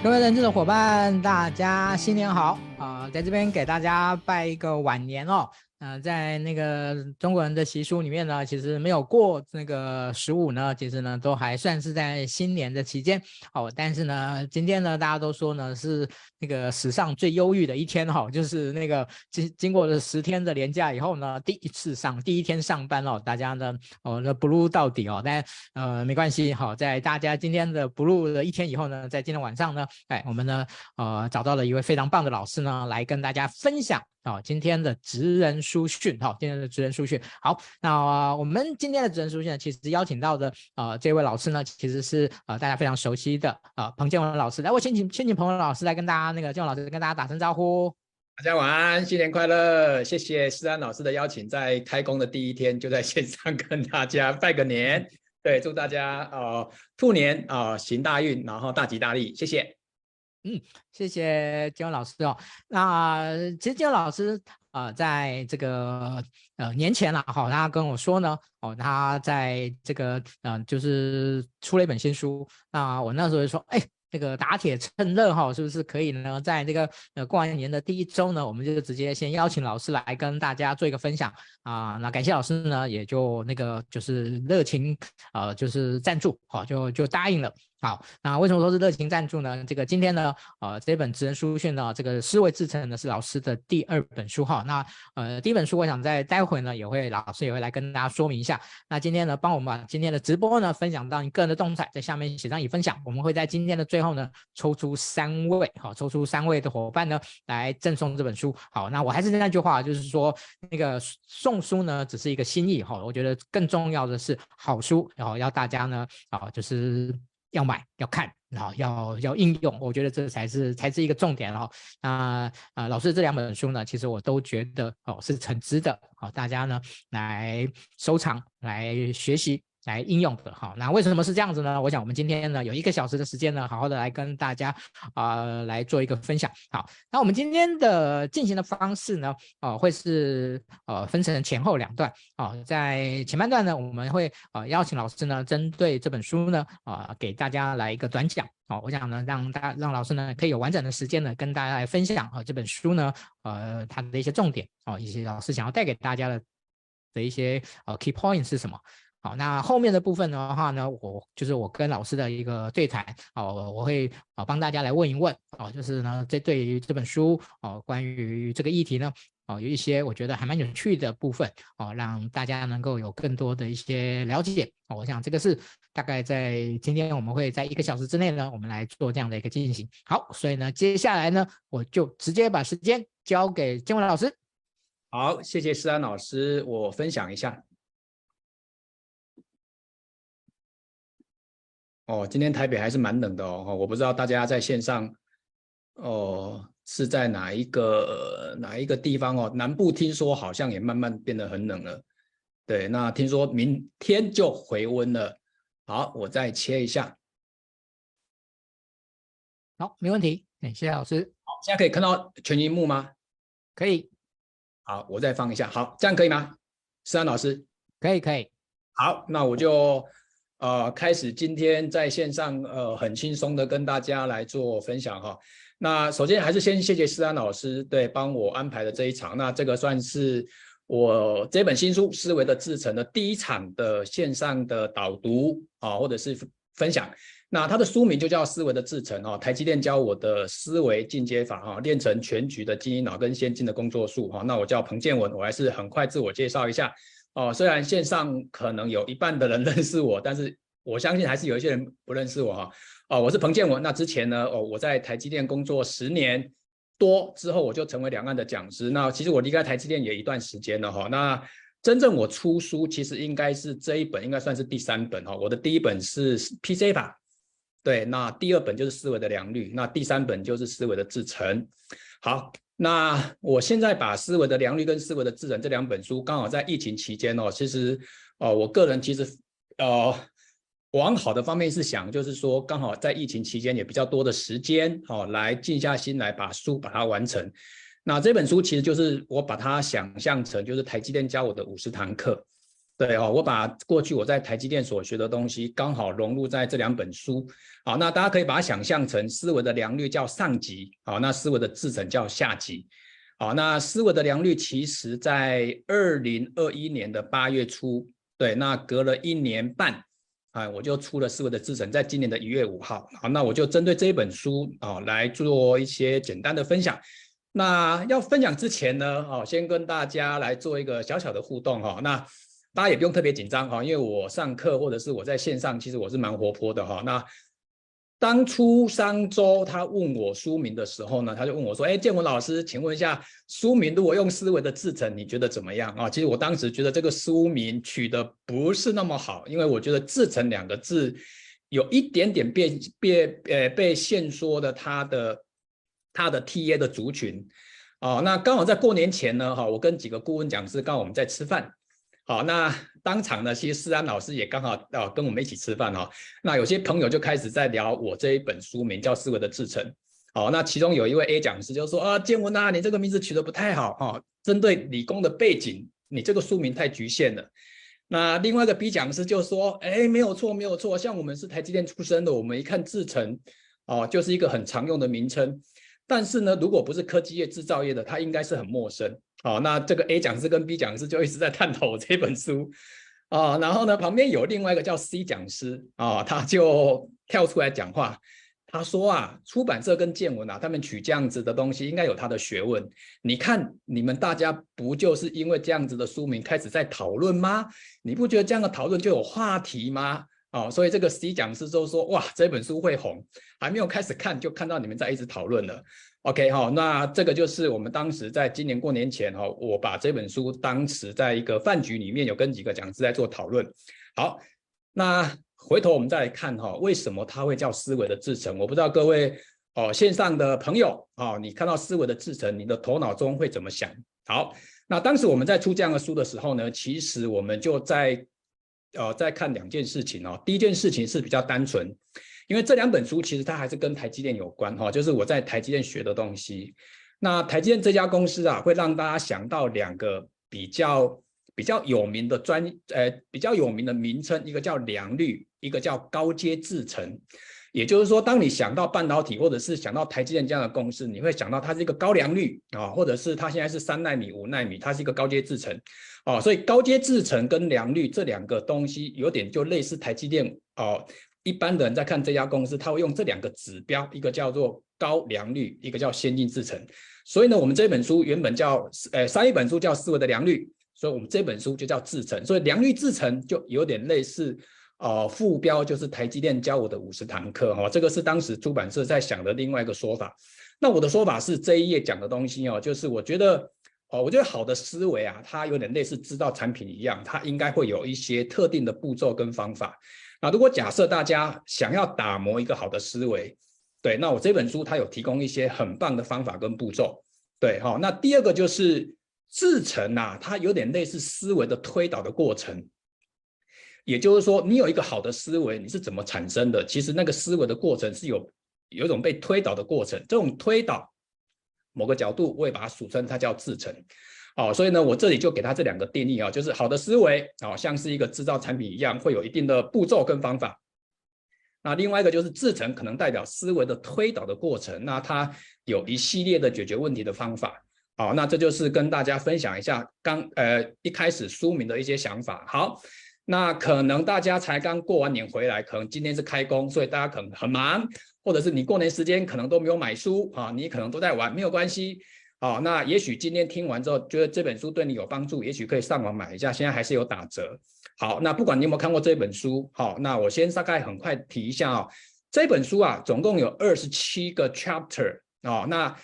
各位人资的伙伴，大家新年好啊、呃！在这边给大家拜一个晚年哦。呃，在那个中国人的习俗里面呢，其实没有过那个十五呢，其实呢都还算是在新年的期间哦。但是呢，今天呢，大家都说呢是那个史上最忧郁的一天哈、哦，就是那个经经过了十天的连假以后呢，第一次上第一天上班哦，大家呢哦那 blue 到底哦，但呃没关系好、在大家今天的 blue 的一天以后呢，在今天晚上呢，哎，我们呢呃找到了一位非常棒的老师呢，来跟大家分享。哦，今天的职人书讯，好，今天的职人书讯，好，那、呃、我们今天的职人书讯呢，其实邀请到的呃这位老师呢，其实是呃大家非常熟悉的呃彭建文老师，来，我先请先请彭文老师来跟大家那个建文老师跟大家打声招呼。大家晚安，新年快乐，谢谢思安老师的邀请，在开工的第一天就在线上 跟大家拜个年，对，祝大家呃兔年啊、呃、行大运，然后大吉大利，谢谢。嗯，谢谢建文老师哦。那其实建文老师呃，在这个呃年前了，好，他跟我说呢，哦，他在这个嗯、呃，就是出了一本新书。那我那时候就说，哎，这个打铁趁热哈，是不是可以呢？在这个呃过完年的第一周呢，我们就直接先邀请老师来跟大家做一个分享啊、那感谢老师呢，也就那个就是热情呃，就是赞助，好，就就答应了。好，那为什么说是热情赞助呢？这个今天呢，呃，这本职人书讯呢，这个思维制程呢是老师的第二本书哈。那呃，第一本书我想在待会呢也会老师也会来跟大家说明一下。那今天呢，帮我们把今天的直播呢分享到你个人的动态，在下面写上已分享。我们会在今天的最后呢抽出三位，好，抽出三位的伙伴呢来赠送这本书。好，那我还是那句话，就是说那个送书呢只是一个心意哈，我觉得更重要的是好书，然后要大家呢啊就是。要买要看，然后要要应用，我觉得这才是才是一个重点哦。那啊、老师这两本书呢，其实我都觉得哦是很值得哦，大家呢来收藏来学习。来应用的哈，那为什么是这样子呢？我想我们今天呢有一个小时的时间呢，好好的来跟大家啊、来做一个分享。好，那我们今天的进行的方式呢，哦、会是呃分成前后两段啊、在前半段呢，我们会呃邀请老师呢针对这本书呢啊、给大家来一个短讲哦、我想呢让大家让老师呢可以有完整的时间呢跟大家来分享啊、这本书呢呃它的一些重点哦，以及老师想要带给大家的的一些呃 key point 是什么。好，那后面的部分的话呢，我就是我跟老师的一个对谈，哦，我会啊帮大家来问一问，哦，就是呢，这对于这本书，哦，关于这个议题呢，哦，有一些我觉得还蛮有趣的部分，哦，让大家能够有更多的一些了解，哦，我想这个是大概在今天我们会在一个小时之内呢，我们来做这样的一个进行。好，所以呢，接下来呢，我就直接把时间交给建文老师。好，谢谢思安老师，我分享一下。哦，今天台北还是蛮冷的哦，我不知道大家在线上，哦，是在哪一个哪一个地方哦？南部听说好像也慢慢变得很冷了，对，那听说明天就回温了。好，我再切一下，好，没问题，哎，谢谢老师。好，现在可以看到全荧幕吗？可以。好，我再放一下，好，这样可以吗？思安老师，可以，可以。好，那我就。呃，开始今天在线上，呃，很轻松的跟大家来做分享哈。那首先还是先谢谢思安老师对帮我安排的这一场，那这个算是我这本新书《思维的制成》的第一场的线上的导读啊，或者是分享。那它的书名就叫《思维的制程》哈，台积电教我的思维进阶法哈，练成全局的精英脑跟先进的工作术哈。那我叫彭建文，我还是很快自我介绍一下。哦，虽然线上可能有一半的人 认识我，但是我相信还是有一些人不认识我哈。哦，我是彭建文。那之前呢，哦，我在台积电工作十年多之后，我就成为两岸的讲师。那其实我离开台积电也一段时间了哈。那真正我出书，其实应该是这一本，应该算是第三本哈。我的第一本是 PC 法，对，那第二本就是思维的良率，那第三本就是思维的制程。好。那我现在把思维的良率跟思维的智能这两本书，刚好在疫情期间哦，其实，哦，我个人其实，呃，往好的方面是想，就是说刚好在疫情期间也比较多的时间，哦，来静下心来把书把它完成。那这本书其实就是我把它想象成就是台积电教我的五十堂课。对哦，我把过去我在台积电所学的东西刚好融入在这两本书。好，那大家可以把它想象成思维的良率叫上级，好，那思维的制程叫下级。好，那思维的良率其实在二零二一年的八月初，对，那隔了一年半。啊，我就出了思维的制程，在今年的一月五号。好，那我就针对这一本书啊来做一些简单的分享。那要分享之前呢，哦，先跟大家来做一个小小的互动哈。那大家也不用特别紧张哈，因为我上课或者是我在线上，其实我是蛮活泼的哈。那当初商周他问我书名的时候呢，他就问我说：“哎，建文老师，请问一下，书名如果用思维的制成，你觉得怎么样啊？”其实我当时觉得这个书名取得不是那么好，因为我觉得“制成”两个字有一点点变变呃被限缩的它的它的 TA 的族群啊。那刚好在过年前呢，哈，我跟几个顾问讲师刚好我们在吃饭。好，那当场呢，其实思安老师也刚好啊跟我们一起吃饭哈。那有些朋友就开始在聊我这一本书名叫《思维的制程》。好，那其中有一位 A 讲师就说啊，建文呐，你这个名字取得不太好哈，针对理工的背景，你这个书名太局限了。那另外一个 B 讲师就说，哎，没有错，没有错，像我们是台积电出身的，我们一看制程，哦，就是一个很常用的名称。但是呢，如果不是科技业、制造业的，它应该是很陌生。好，那这个 A 讲师跟 B 讲师就一直在探讨这本书啊。然后呢，旁边有另外一个叫 C 讲师啊，他就跳出来讲话。他说啊，出版社跟建文啊，他们取这样子的东西，应该有他的学问。你看，你们大家不就是因为这样子的书名开始在讨论吗？你不觉得这样的讨论就有话题吗？哦，所以这个 C 讲师就说，哇，这本书会红，还没有开始看就看到你们在一直讨论了。OK，好，那这个就是我们当时在今年过年前哈，我把这本书当时在一个饭局里面有跟几个讲师在做讨论。好，那回头我们再来看哈，为什么它会叫思维的制程？我不知道各位哦线上的朋友哦，你看到思维的制程，你的头脑中会怎么想？好，那当时我们在出这样的书的时候呢，其实我们就在。呃，在看两件事情哦。第一件事情是比较单纯，因为这两本书其实它还是跟台积电有关哈，就是我在台积电学的东西。那台积电这家公司啊，会让大家想到两个比较比较有名的专呃比较有名的名称，一个叫良率，一个叫高阶制程。也就是说，当你想到半导体或者是想到台积电这样的公司，你会想到它是一个高良率啊，或者是它现在是三奈米、五奈米，它是一个高阶制程。啊，所以高阶制程跟良率这两个东西有点就类似台积电哦。一般的人在看这家公司，他会用这两个指标，一个叫做高良率，一个叫先进制程。所以呢，我们这本书原本叫呃上一本书叫思维的良率，所以我们这本书就叫制程。所以良率制程就有点类似哦，副标就是台积电教我的五十堂课哈、哦。这个是当时出版社在想的另外一个说法。那我的说法是这一页讲的东西哦，就是我觉得。哦，我觉得好的思维啊，它有点类似制造产品一样，它应该会有一些特定的步骤跟方法。那如果假设大家想要打磨一个好的思维，对，那我这本书它有提供一些很棒的方法跟步骤。对，好，那第二个就是制成啊，它有点类似思维的推导的过程。也就是说，你有一个好的思维，你是怎么产生的？其实那个思维的过程是有有一种被推导的过程，这种推导。某个角度，我也把它俗称它叫制成，哦，所以呢，我这里就给他这两个定义啊，就是好的思维，哦，像是一个制造产品一样，会有一定的步骤跟方法。那另外一个就是制成，可能代表思维的推导的过程，那它有一系列的解决问题的方法。好，那这就是跟大家分享一下刚呃一开始书名的一些想法。好，那可能大家才刚过完年回来，可能今天是开工，所以大家可能很忙。或者是你过年时间可能都没有买书啊，你可能都在玩，没有关系哦。那也许今天听完之后，觉得这本书对你有帮助，也许可以上网买一下，现在还是有打折。好，那不管你有没有看过这本书，好，那我先大概很快提一下啊。这本书啊，总共有二十七个 chapter 啊。那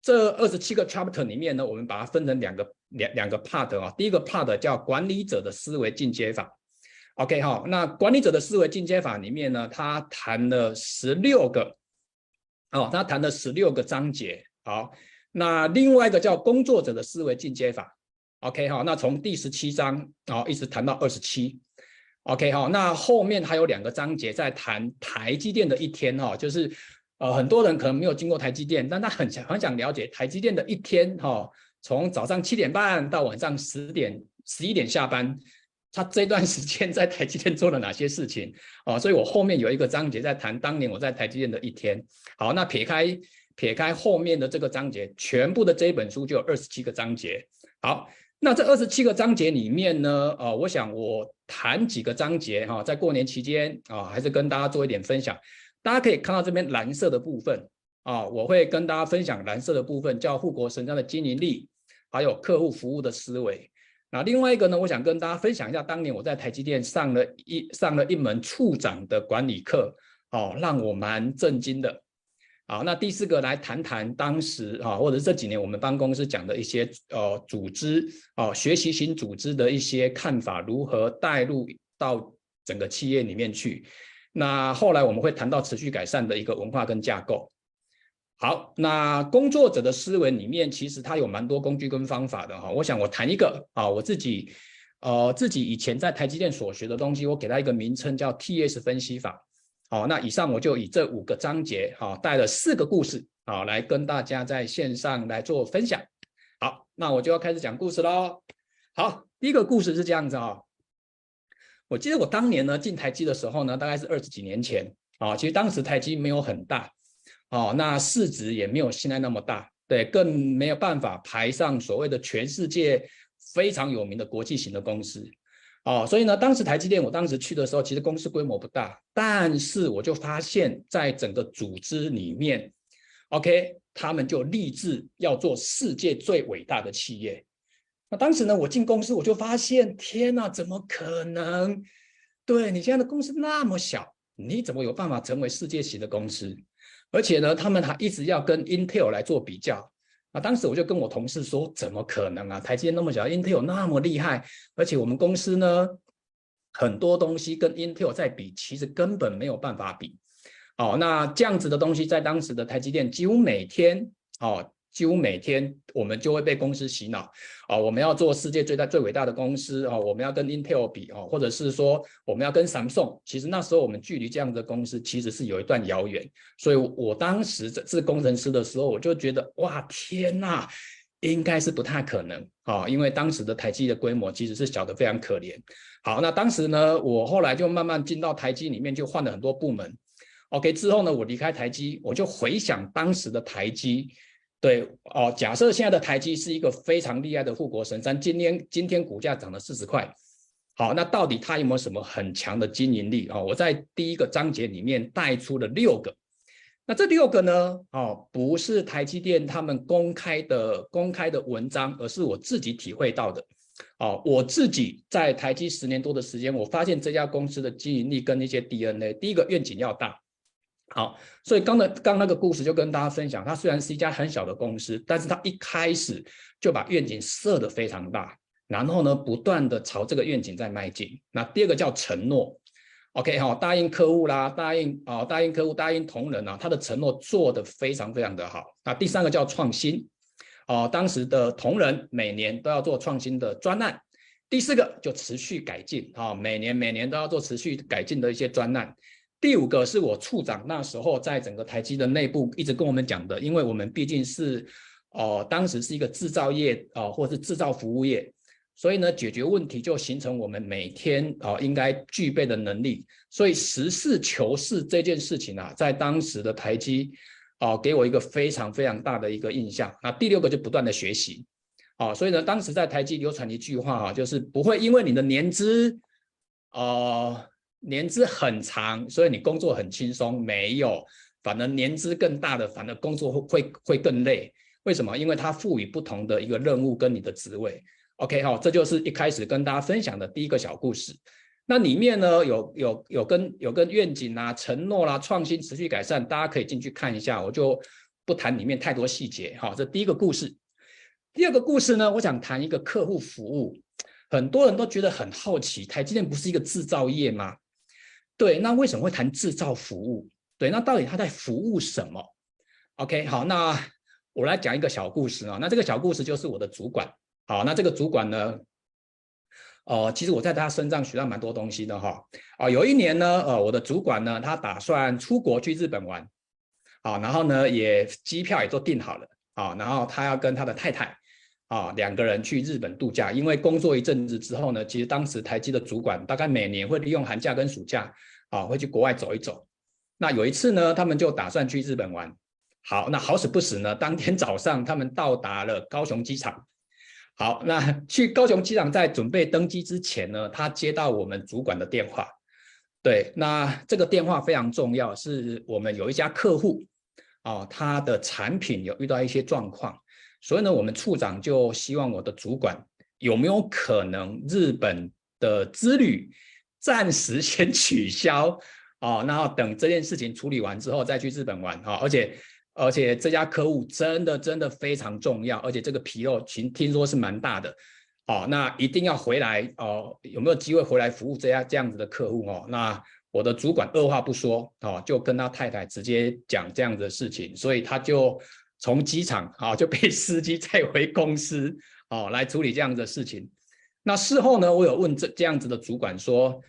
这二十七个 chapter 里面呢，我们把它分成两个两两个 part 啊。第一个 part 叫管理者的思维进阶法。OK 好，那管理者的思维进阶法里面呢，他谈了十六个，哦，他谈了十六个章节。好，那另外一个叫工作者的思维进阶法。OK 好，那从第十七章哦一直谈到二十七。OK 好，那后面还有两个章节在谈台积电的一天哈，就是呃很多人可能没有经过台积电，但他很想很想了解台积电的一天哈，从早上七点半到晚上十点十一点下班。他这段时间在台积电做了哪些事情啊？所以我后面有一个章节在谈当年我在台积电的一天。好，那撇开撇开后面的这个章节，全部的这本书就有二十七个章节。好，那这二十七个章节里面呢，呃，我想我谈几个章节哈，在过年期间啊，还是跟大家做一点分享。大家可以看到这边蓝色的部分啊，我会跟大家分享蓝色的部分，叫护国神山的经营力，还有客户服务的思维。那另外一个呢，我想跟大家分享一下，当年我在台积电上了一上了一门处长的管理课，哦，让我蛮震惊的。好，那第四个来谈谈当时啊，或者这几年我们办公室讲的一些呃组织啊，学习型组织的一些看法，如何带入到整个企业里面去。那后来我们会谈到持续改善的一个文化跟架构。好，那工作者的思维里面，其实它有蛮多工具跟方法的哈。我想我谈一个啊，我自己呃自己以前在台积电所学的东西，我给它一个名称叫 TS 分析法。好，那以上我就以这五个章节哈，带了四个故事啊，来跟大家在线上来做分享。好，那我就要开始讲故事喽。好，第一个故事是这样子啊。我记得我当年呢进台积的时候呢，大概是二十几年前啊。其实当时台积没有很大，哦，那市值也没有现在那么大，对，更没有办法排上所谓的全世界非常有名的国际型的公司，哦，所以呢，当时台积电我当时去的时候，其实公司规模不大，但是我就发现，在整个组织里面，OK，他们就立志要做世界最伟大的企业。那当时呢，我进公司我就发现，天哪，怎么可能？对，你现在的公司那么小，你怎么有办法成为世界级的公司？而且呢，他们还一直要跟 Intel 来做比较。啊当时我就跟我同事说，怎么可能啊？台积电那么小，Intel 那么厉害，而且我们公司呢，很多东西跟 Intel 在比，其实根本没有办法比。哦，那这样子的东西在当时的台积电几乎每天，哦。几乎每天我们就会被公司洗脑啊，我们要做世界最大最伟大的公司啊，我们要跟 Intel 比啊，或者是说我们要跟 Samsung。其实那时候我们距离这样的公司其实是有一段遥远，所以我当时是工程师的时候，我就觉得哇天呐，应该是不太可能啊，因为当时的台积的规模其实是小得非常可怜。好，那当时呢，我后来就慢慢进到台积里面，就换了很多部门。OK 之后呢，我离开台积，我就回想当时的台积。对哦，假设现在的台积是一个非常厉害的护国神山，今天今天股价涨了四十块，好，那到底它有没有什么很强的经营力啊？我在第一个章节里面带出了六个，那这六个呢，哦，不是台积电他们公开的公开的文章，而是我自己体会到的，哦，我自己在台积十年多的时间，我发现这家公司的经营力跟那些 DNA，第一个愿景要大。好，所以刚的刚那个故事就跟大家分享，它虽然是一家很小的公司，但是它一开始就把愿景设得非常大，然后呢，不断的朝这个愿景在迈进。那第二个叫承诺，OK 哈，答应客户啦，答应啊，答应客户，答应同仁啊，他的承诺做得非常非常的好。那第三个叫创新，哦，当时的同仁每年都要做创新的专案。第四个就持续改进，啊，每年每年都要做持续改进的一些专案。第五个是我处长那时候在整个台积的内部一直跟我们讲的，因为我们毕竟是，呃，当时是一个制造业啊、呃，或是制造服务业，所以呢，解决问题就形成我们每天啊、应该具备的能力。所以实事求是这件事情啊，在当时的台积啊、给我一个非常非常大的一个印象。那第六个就不断的学习啊、所以呢，当时在台积流传一句话啊，就是不会因为你的年资，呃。年资很长，所以你工作很轻松，没有，反而年资更大的，反而工作会会会更累。为什么？因为它赋予不同的一个任务跟你的职位。OK 好，这就是一开始跟大家分享的第一个小故事。那里面呢，有有有跟有跟愿景啊、承诺啦、创新、持续改善，大家可以进去看一下，我就不谈里面太多细节。好，这第一个故事。第二个故事呢，我想谈一个客户服务。很多人都觉得很好奇，台积电不是一个制造业吗？对，那为什么会谈制造服务？对，那到底他在服务什么？OK，好，那我来讲一个小故事啊。那这个小故事就是我的主管。好，那这个主管呢，呃，其实我在他身上学到蛮多东西的哈。啊，有一年呢，呃，我的主管呢，他打算出国去日本玩，啊，然后呢，也机票也都订好了，啊，然后他要跟他的太太，啊，两个人去日本度假，因为工作一阵子之后呢，其实当时台积的主管大概每年会利用寒假跟暑假啊，会去国外走一走。那有一次呢，他们就打算去日本玩。好，那好死不死呢，当天早上他们到达了高雄机场。好，那去高雄机场在准备登机之前呢，他接到我们主管的电话。对，那这个电话非常重要，是我们有一家客户啊，他的产品有遇到一些状况。所以呢，我们处长就希望我的主管有没有可能日本的之旅暂时先取消哦，然后等这件事情处理完之后再去日本玩啊，而且而且这家客户真的真的非常重要，而且这个皮肉听听说是蛮大的哦，那一定要回来哦，有没有机会回来服务这样这样子的客户哦？那我的主管二话不说哦，就跟他太太直接讲这样子的事情，所以他就。从机场啊就被司机载回公司哦，来处理这样的事情。那事后呢，我有问这这样子的主管说，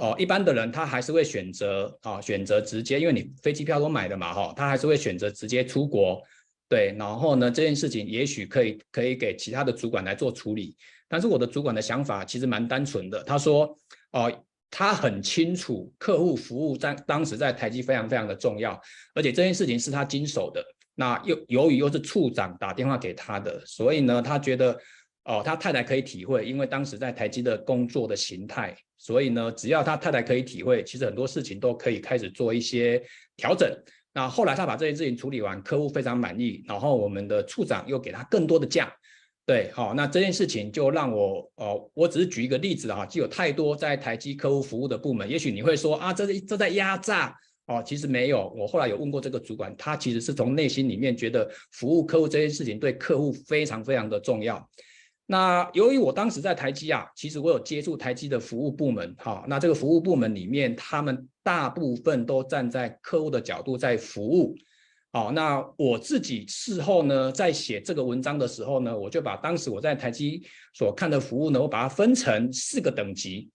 哦，一般的人他还是会选择啊，选择直接，因为你飞机票都买了嘛，哈，他还是会选择直接出国。对，然后呢，这件事情也许可以可以给其他的主管来做处理。但是我的主管的想法其实蛮单纯的，他说，哦，他很清楚客户服务在当时在台积非常非常的重要，而且这件事情是他经手的。那又由于又是处长打电话给他的，所以呢，他觉得哦，他太太可以体会，因为当时在台积的工作的形态，所以呢，只要他太太可以体会，其实很多事情都可以开始做一些调整。那后来他把这件事情处理完，客户非常满意，然后我们的处长又给他更多的假，对，好，那这件事情就让我哦，我只是举一个例子哈，就有太多在台积客户服务的部门，也许你会说啊，这这在压榨。哦，其实没有。我后来有问过这个主管，他其实是从内心里面觉得服务客户这件事情对客户非常非常的重要。那由于我当时在台积啊，其实我有接触台积的服务部门，哈，那这个服务部门里面，他们大部分都站在客户的角度在服务。好，那我自己事后呢，在写这个文章的时候呢，我就把当时我在台积所看的服务呢，我把它分成四个等级。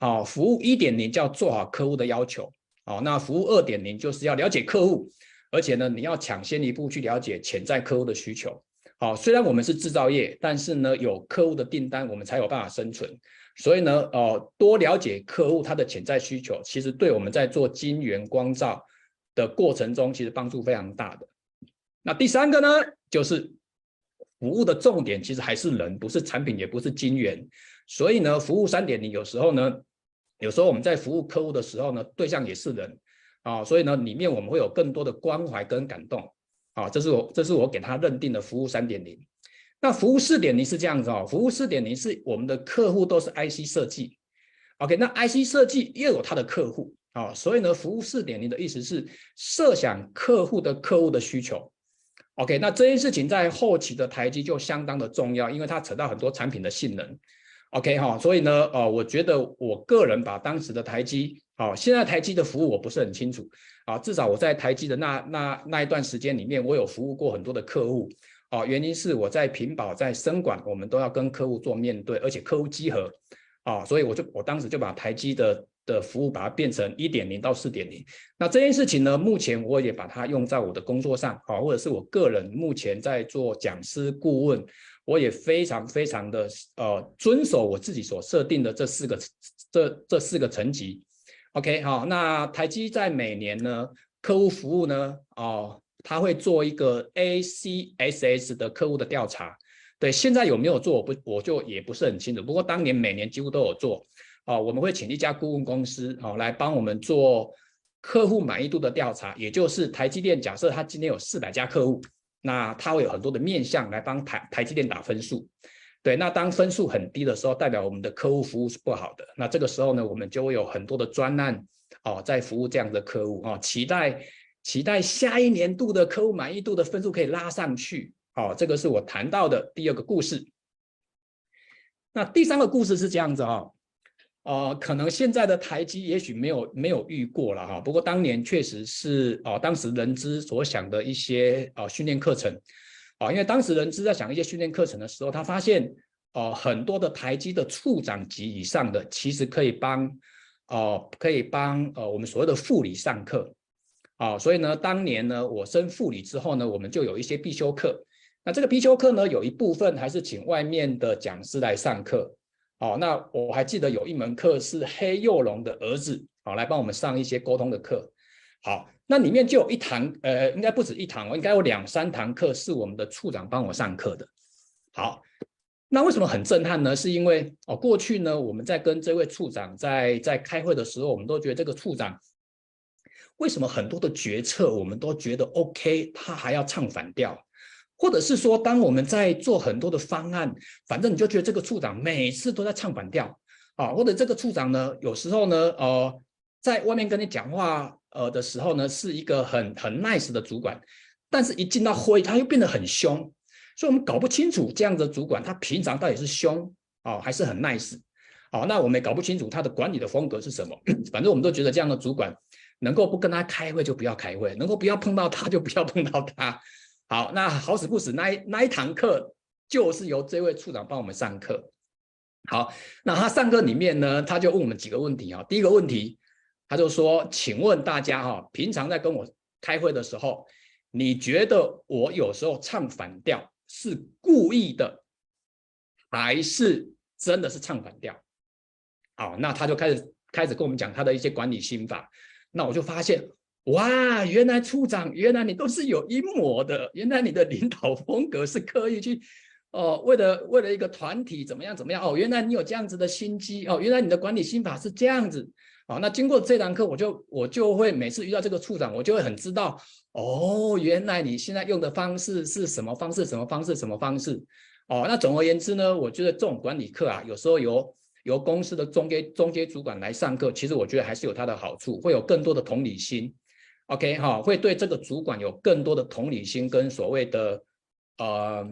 好，服务一点零叫做好客户的要求。好，那服务二点零就是要了解客户，而且呢，你要抢先一步去了解潜在客户的需求。好，虽然我们是制造业，但是呢，有客户的订单，我们才有办法生存。所以呢，呃，多了解客户他的潜在需求，其实对我们在做晶圆光照的过程中，其实帮助非常大的。那第三个呢，就是服务的重点其实还是人，不是产品，也不是晶圆。所以呢，服务三点零有时候呢。有时候我们在服务客户的时候呢，对象也是人啊，所以呢，里面我们会有更多的关怀跟感动啊，这是我这是我给他认定的服务三点零。那服务四点零是这样子哦，服务四点零是我们的客户都是 IC 设计，OK，那 IC 设计又有他的客户啊，所以呢，服务四点零的意思是设想客户的客户的需求，OK，那这件事情在后期的台积就相当的重要，因为它扯到很多产品的性能。OK 哈，所以呢，呃，我觉得我个人把当时的台积，好，现在台积的服务我不是很清楚，啊，至少我在台积的那那那一段时间里面，我有服务过很多的客户，啊，原因是我在屏保在生管，我们都要跟客户做面对，而且客户集合，啊，所以我就我当时就把台积的的服务把它变成一点零到四点零，那这件事情呢，目前我也把它用在我的工作上，啊，或者是我个人目前在做讲师顾问。我也非常非常的呃遵守我自己所设定的这四个这这四个层级，OK 好，那台积在每年呢客户服务呢哦，他会做一个 ACSS 的客户的调查，对，现在有没有做我不我就也不是很清楚，不过当年每年几乎都有做，哦，我们会请一家顾问公司哦来帮我们做客户满意度的调查，也就是台积电假设他今天有四百家客户。那它会有很多的面向来帮台台积电打分数，对，那当分数很低的时候，代表我们的客户服务是不好的。那这个时候呢，我们就会有很多的专案哦，在服务这样的客户哦，期待期待下一年度的客户满意度的分数可以拉上去。哦，这个是我谈到的第二个故事。那第三个故事是这样子哦。呃，可能现在的台积也许没有没有遇过了哈，不过当年确实是哦、当时人资所想的一些呃训练课程，啊、因为当时人资在想一些训练课程的时候，他发现、呃，很多的台积的处长级以上的其实可以帮哦、呃，可以帮呃我们所谓的副理上课，啊、所以呢，当年呢我升副理之后呢，我们就有一些必修课，那这个必修课呢，有一部分还是请外面的讲师来上课。哦，那我还记得有一门课是黑幼龙的儿子，好、哦、来帮我们上一些沟通的课。好，那里面就有一堂，呃，应该不止一堂，应该有两三堂课是我们的处长帮我上课的。好，那为什么很震撼呢？是因为哦，过去呢，我们在跟这位处长在在开会的时候，我们都觉得这个处长为什么很多的决策我们都觉得 OK，他还要唱反调。或者是说，当我们在做很多的方案，反正你就觉得这个处长每次都在唱反调啊，或者这个处长呢，有时候呢，呃，在外面跟你讲话呃的时候呢，是一个很很 nice 的主管，但是一进到会，他又变得很凶，所以我们搞不清楚这样的主管他平常到底是凶啊，还是很 nice，好，那我们也搞不清楚他的管理的风格是什么，反正我们都觉得这样的主管能够不跟他开会就不要开会，能够不要碰到他就不要碰到他。好，那好死不死，那一那一堂课就是由这位处长帮我们上课。好，那他上课里面呢，他就问我们几个问题啊。第一个问题，他就说：“请问大家哈，平常在跟我开会的时候，你觉得我有时候唱反调是故意的，还是真的是唱反调？”好，那他就开始开始跟我们讲他的一些管理心法。那我就发现。哇，原来处长，原来你都是有阴谋的。原来你的领导风格是刻意去，哦，为了为了一个团体怎么样怎么样哦。原来你有这样子的心机哦。原来你的管理心法是这样子。哦，那经过这堂课，我就我就会每次遇到这个处长，我就会很知道哦，原来你现在用的方式是什么方式，什么方式，什么方式。哦，那总而言之呢，我觉得这种管理课啊，有时候由由公司的中阶中阶主管来上课，其实我觉得还是有它的好处，会有更多的同理心。OK 哈，会对这个主管有更多的同理心跟所谓的，呃，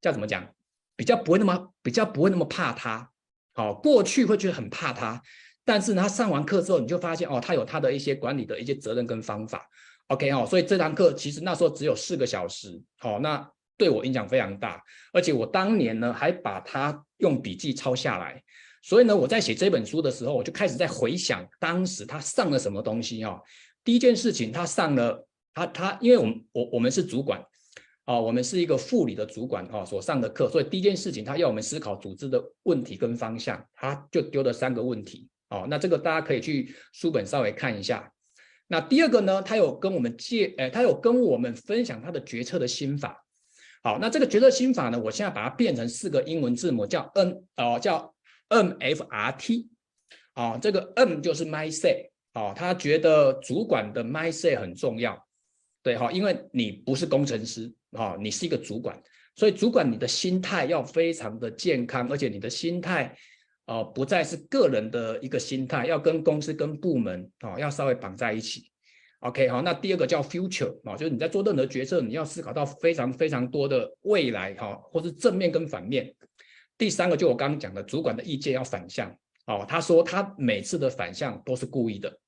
叫怎么讲，比较不会那么比较不会那么怕他。好，过去会觉得很怕他，但是，他上完课之后，你就发现哦，他有他的一些管理的一些责任跟方法。OK 哈，所以这堂课其实那时候只有四个小时，好，那对我影响非常大，而且我当年呢还把它用笔记抄下来，所以呢，我在写这本书的时候，我就开始在回想当时他上了什么东西哦。第一件事情，他上了他他，因为我们我我们是主管啊，我们是一个副理的主管啊，所上的课，所以第一件事情，他要我们思考组织的问题跟方向，他就丢了三个问题哦。那这个大家可以去书本稍微看一下。那第二个呢，他有跟我们借，哎，他有跟我们分享他的决策的心法。好，那这个决策心法呢，我现在把它变成四个英文字母，叫 N 哦，叫 M F R T 啊，这个 M 就是 mindset。哦，他觉得主管的 mindset 很重要，对哈，因为你不是工程师啊，你是一个主管，所以主管你的心态要非常的健康，而且你的心态哦不再是个人的一个心态，要跟公司跟部门哦要稍微绑在一起。OK，好，那第二个叫 future 啊，就是你在做任何决策，你要思考到非常非常多的未来哈，或是正面跟反面。第三个就我刚刚讲的，主管的意见要反向哦，他说他每次的反向都是故意的。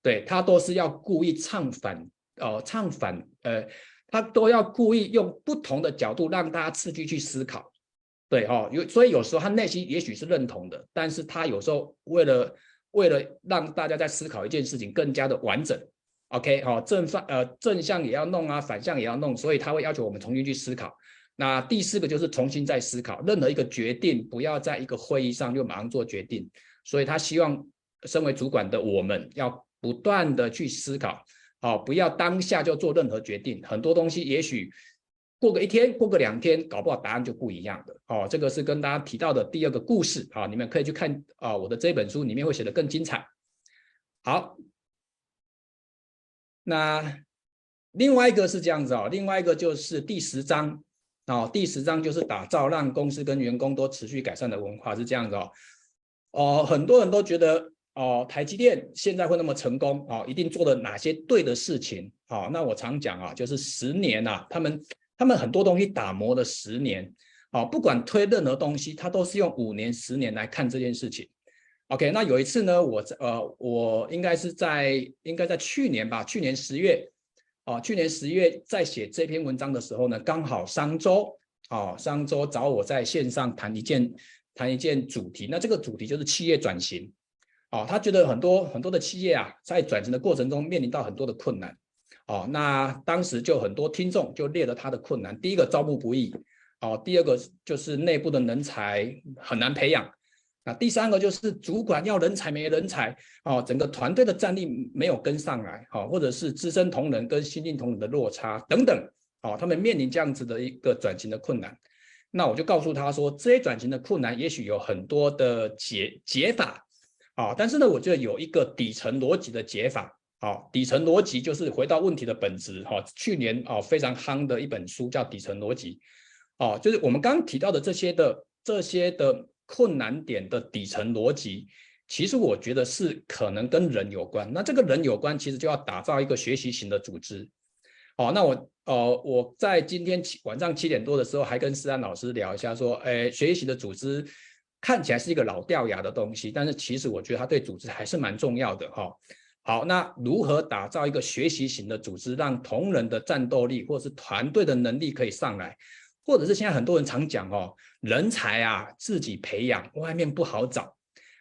对，他都是要故意唱反，哦，唱反，呃，他都要故意用不同的角度让大家刺激去思考，对哈，有所以有时候他内心也许是认同的，但是他有时候为了为了让大家在思考一件事情更加的完整，OK，好，正反呃正向也要弄啊，反向也要弄，所以他会要求我们重新去思考。那第四个就是重新再思考，任何一个决定不要在一个会议上就马上做决定，所以他希望身为主管的我们要。不断的去思考，好，不要当下就做任何决定。很多东西也许过个一天，过个两天，搞不好答案就不一样的。哦，这个是跟大家提到的第二个故事。啊，你们可以去看啊，我的这本书里面会写得更精彩。好，那另外一个是这样子哦，另外一个就是第十章哦，第十章就是打造让公司跟员工都持续改善的文化，是这样子哦。哦，很多人都觉得。哦，台积电现在会那么成功，哦，一定做了哪些对的事情？哦，那我常讲啊，就是十年呐，啊，他们他们很多东西打磨了十年，哦，不管推任何东西，他都是用五年、十年来看这件事情。OK，那有一次呢，我呃，我应该是在应该在去年吧，去年十月，哦，去年十月在写这篇文章的时候呢，刚好商周，哦，商周找我在线上谈一件谈一件主题，那这个主题就是企业转型。哦，他觉得很多很多的企业啊，在转型的过程中面临到很多的困难。哦，那当时就很多听众就列了他的困难，第一个招募不易，哦，第二个就是内部的人才很难培养，那第三个就是主管要人才没人才，哦，整个团队的战力没有跟上来，哦，或者是资深同仁跟新进同仁的落差等等，哦，他们面临这样子的一个转型的困难，那我就告诉他说，这些转型的困难也许有很多的解解法，啊，但是呢，我觉得有一个底层逻辑的解法。啊，底层逻辑就是回到问题的本质。哈，去年啊非常夯的一本书叫《底层逻辑》。哦，就是我们刚刚提到的这些的这些的困难点的底层逻辑，其实我觉得是可能跟人有关。那这个人有关，其实就要打造一个学习型的组织。哦，那我呃我在今天晚上七点多的时候还跟思安老师聊一下，说，哎，学习的组织看起来是一个老掉牙的东西，但是其实我觉得它对组织还是蛮重要的。哈。好，那如何打造一个学习型的组织，让同仁的战斗力或是团队的能力可以上来，或者是现在很多人常讲哦，人才啊自己培养，外面不好找。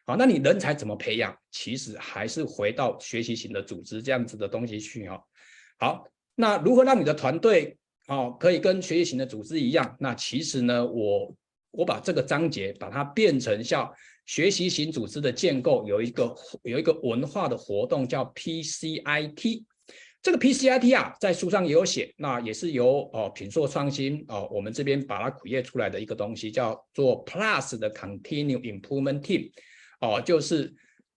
好，那你人才怎么培养？其实还是回到学习型的组织这样子的东西去哦。好，那如何让你的团队哦可以跟学习型的组织一样？那其实呢，我我把这个章节把它变成像。学习型组织的建构有一个有一个文化的活动叫 PCIT，这个 PCIT 啊，在书上也有写，那也是由哦品硕创新哦我们这边把它 create 出来的一个东西，叫做 Plus 的 Continue Improvement Team，哦，就是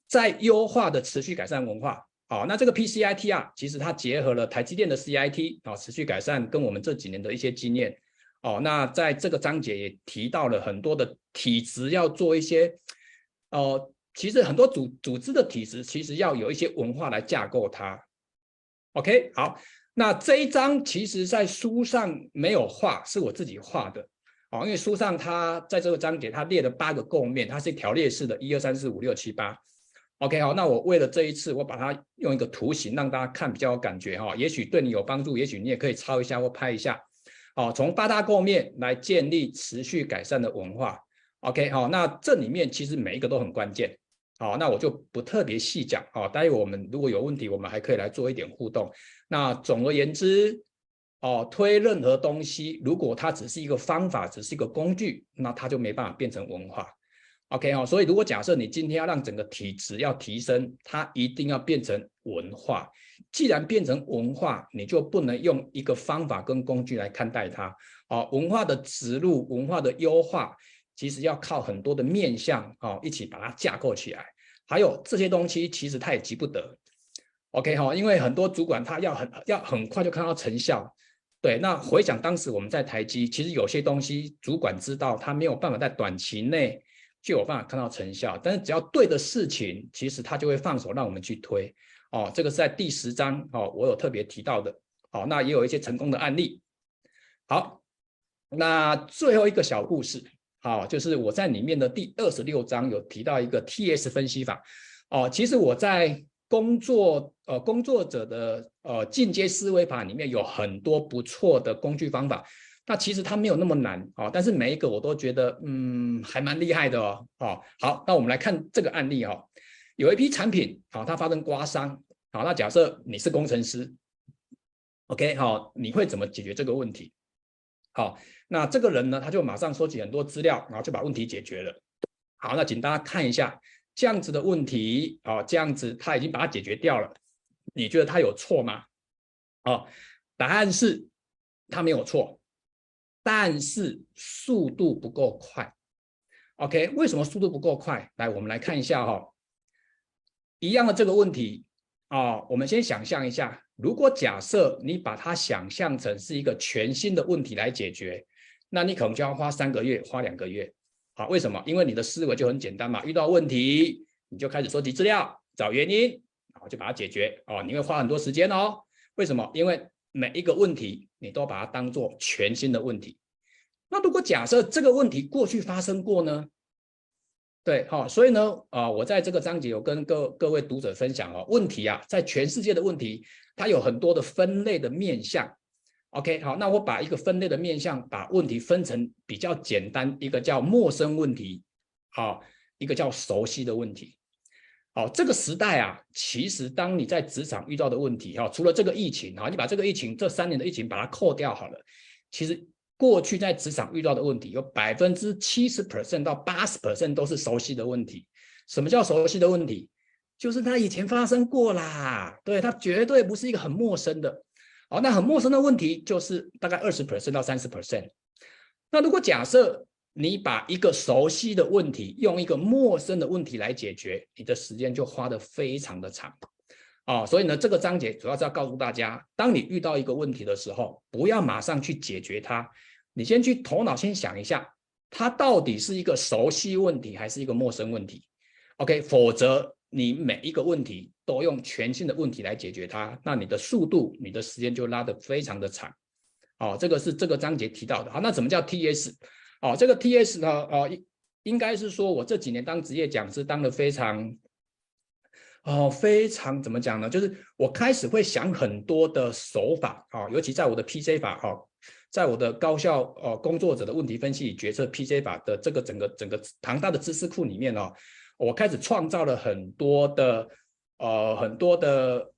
在优化的持续改善文化。哦，那这个 PCIT 啊，其实它结合了台积电的 CIT 啊，持续改善跟我们这几年的一些经验。哦，那在这个章节也提到了很多的体质要做一些。哦、其实很多组组织的体制，其实要有一些文化来架构它。OK，好，那这一章其实在书上没有画，是我自己画的。哦，因为书上它在这个章节它列了八个构面，它是一条列式的，一二三四五六七八。OK，好，那我为了这一次，我把它用一个图形让大家看比较有感觉哈、哦，也许对你有帮助，也许你也可以抄一下或拍一下。哦，从八大构面来建立持续改善的文化。OK，好，那这里面其实每一个都很关键，好，那我就不特别细讲，啊，待会我们如果有问题，我们还可以来做一点互动。那总而言之，哦，推任何东西，如果它只是一个方法，只是一个工具，那它就没办法变成文化。OK，哦，所以如果假设你今天要让整个体质要提升，它一定要变成文化。既然变成文化，你就不能用一个方法跟工具来看待它。哦，文化的植入，文化的优化。其实要靠很多的面向哦，一起把它架构起来。还有这些东西，其实他也急不得。OK 哈，因为很多主管他要很要很快就看到成效。对，那回想当时我们在台积，其实有些东西主管知道他没有办法在短期内就有办法看到成效，但是只要对的事情，其实他就会放手让我们去推。哦，这个是在第十章哦，我有特别提到的。好，那也有一些成功的案例。好，那最后一个小故事。好，就是我在里面的第二十六章有提到一个 TS 分析法。哦，其实我在工作呃工作者的呃进阶思维法里面有很多不错的工具方法。那其实它没有那么难啊，但是每一个我都觉得嗯还蛮厉害的哦。哦，好，那我们来看这个案例哦。有一批产品啊，它发生刮伤。好，那假设你是工程师，OK，好，你会怎么解决这个问题？好。那这个人呢，他就马上收集很多资料，然后就把问题解决了。好，那请大家看一下这样子的问题啊，这样子他已经把它解决掉了。你觉得他有错吗？哦，答案是他没有错，但是速度不够快。OK，为什么速度不够快？来，我们来看一下哈、哦，一样的这个问题啊，我们先想象一下，如果假设你把它想象成是一个全新的问题来解决。那你可能就要花三个月，花两个月，好，为什么？因为你的思维就很简单嘛，遇到问题你就开始收集资料，找原因，然后就把它解决哦。你会花很多时间哦。为什么？因为每一个问题你都把它当做全新的问题。那如果假设这个问题过去发生过呢？对，好，所以呢，啊，我在这个章节有跟各各位读者分享哦，问题啊，在全世界的问题，它有很多的分类的面向。OK，好，那我把一个分类的面向，把问题分成比较简单，一个叫陌生问题，好，一个叫熟悉的问题。好，这个时代啊，其实当你在职场遇到的问题，哈，除了这个疫情，哈，你把这个疫情这三年的疫情把它扣掉好了，其实过去在职场遇到的问题，有百分之七十 percent 到八十 percent 都是熟悉的问题。什么叫熟悉的问题？就是它以前发生过啦，对，它绝对不是一个很陌生的。好，那很陌生的问题就是大概二十 percent 到三十 percent。那如果假设你把一个熟悉的问题用一个陌生的问题来解决，你的时间就花得非常的长啊。所以呢，这个章节主要是要告诉大家，当你遇到一个问题的时候，不要马上去解决它，你先去头脑先想一下，它到底是一个熟悉问题还是一个陌生问题？OK，否则你每一个问题都用全新的问题来解决它，那你的速度、你的时间就拉得非常的长。哦，这个是这个章节提到的。好，那怎么叫 TS？哦，这个 TS 呢，哦，应该是说，我这几年当职业讲师当的非常，哦，非常怎么讲呢？就是我开始会想很多的手法，啊，尤其在我的 PC 法，哈，在我的高效呃工作者的问题分析与决策 PJ 法的这个整个整个庞大的知识库里面哦，我开始创造了很多的呃很多的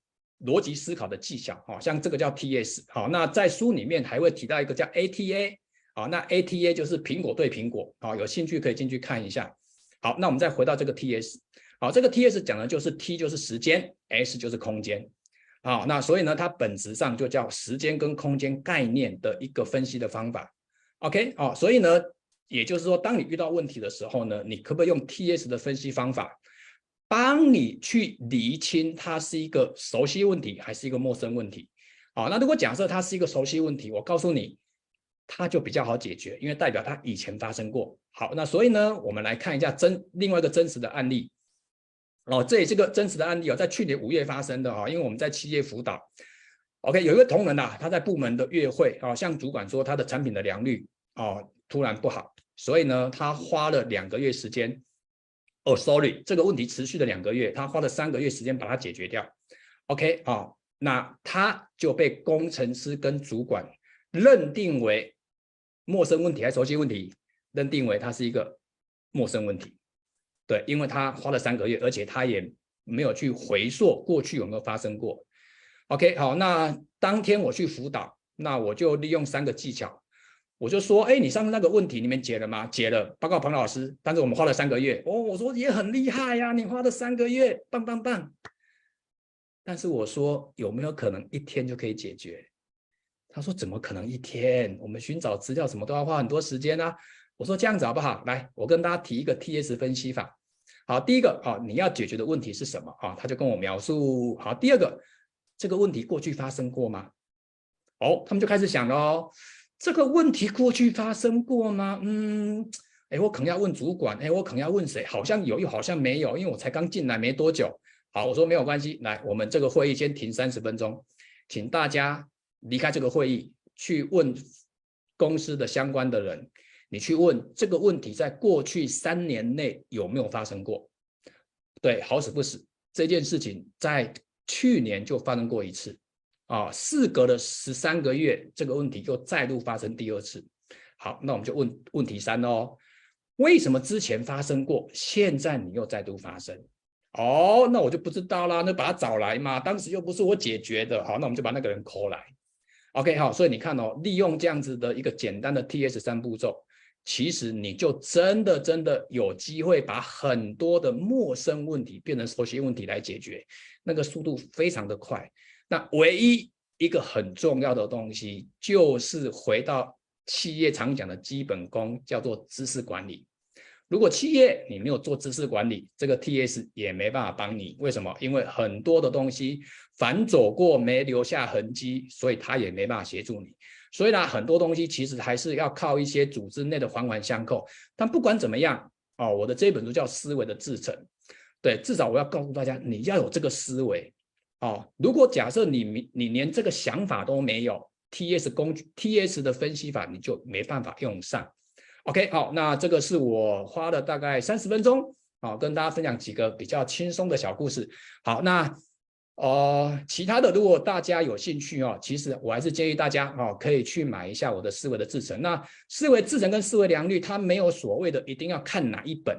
逻辑思考的技巧，哈，像这个叫 TS，好，那在书里面还会提到一个叫 ATA。好，那 ATA 就是苹果对苹果，好，有兴趣可以进去看一下。好，那我们再回到这个 TS，好，这个 TS 讲的就是 T 就是时间，S 就是空间，好，那所以呢，它本质上就叫时间跟空间概念的一个分析的方法。OK，好，所以呢，也就是说，当你遇到问题的时候呢，你可不可以用 TS 的分析方法，帮你去厘清它是一个熟悉问题还是一个陌生问题？好，那如果假设它是一个熟悉问题，我告诉你。它就比较好解决，因为代表它以前发生过。好，那所以呢，我们来看一下真另外一个真实的案例。哦，这也是个真实的案例哦，在去年五月发生的哈，因为我们在企业辅导。OK，有一个同仁呐，他在部门的月会啊，向主管说他的产品的良率哦突然不好，所以呢，他花了两个月时间。哦，sorry，这个问题持续了两个月，他花了三个月时间把它解决掉。OK，哦，那他就被工程师跟主管认定为。陌生问题还是熟悉问题，认定为他是一个陌生问题，对，因为他花了三个月，而且他也没有去回溯过去有没有发生过。OK，好，那当天我去辅导，那我就利用三个技巧，我就说，哎，你上次那个问题你们解了吗？解了，报告彭老师。但是我们花了三个月，哦，我说也很厉害呀，你花了三个月，棒棒棒。但是我说有没有可能一天就可以解决？他说：“怎么可能一天？我们寻找资料什么都要花很多时间啊。”我说：“这样子好不好？来，我跟大家提一个 TS 分析法。好，第一个啊，你要解决的问题是什么啊？他就跟我描述。好，第二个，这个问题过去发生过吗？哦，他们就开始想了哦，这个问题过去发生过吗？嗯，哎，我可能要问主管，哎，我可能要问谁？好像有，又好像没有，因为我才刚进来没多久。好，我说没有关系，来，我们这个会议先停三十分钟，请大家。”离开这个会议，去问公司的相关的人，你去问这个问题，在过去三年内有没有发生过？对，好死不死，这件事情在去年就发生过一次，啊，事隔了十三个月，这个问题又再度发生第二次。好，那我们就问问题三哦，为什么之前发生过，现在你又再度发生？哦，那我就不知道啦，那把他找来嘛，当时又不是我解决的，好，那我们就把那个人 call 来。OK，好，所以你看哦，利用这样子的一个简单的 TS 三步骤，其实你就真的真的有机会把很多的陌生问题变成熟悉问题来解决，那个速度非常的快。那唯一一个很重要的东西，就是回到企业常讲的基本功，叫做知识管理。如果企业你没有做知识管理，这个 TS 也没办法帮你。为什么？因为很多的东西反走过没留下痕迹，所以他也没办法协助你。所以呢，很多东西其实还是要靠一些组织内的环环相扣。但不管怎么样，哦，我的这本书叫《思维的制程》，对，至少我要告诉大家，你要有这个思维。哦，如果假设你你连这个想法都没有，TS 工具 TS 的分析法你就没办法用上。OK，好，那这个是我花了大概三十分钟，好，跟大家分享几个比较轻松的小故事。好，那呃，其他的如果大家有兴趣哦，其实我还是建议大家哦，可以去买一下我的思维的制程。那思维制程跟思维良率，它没有所谓的一定要看哪一本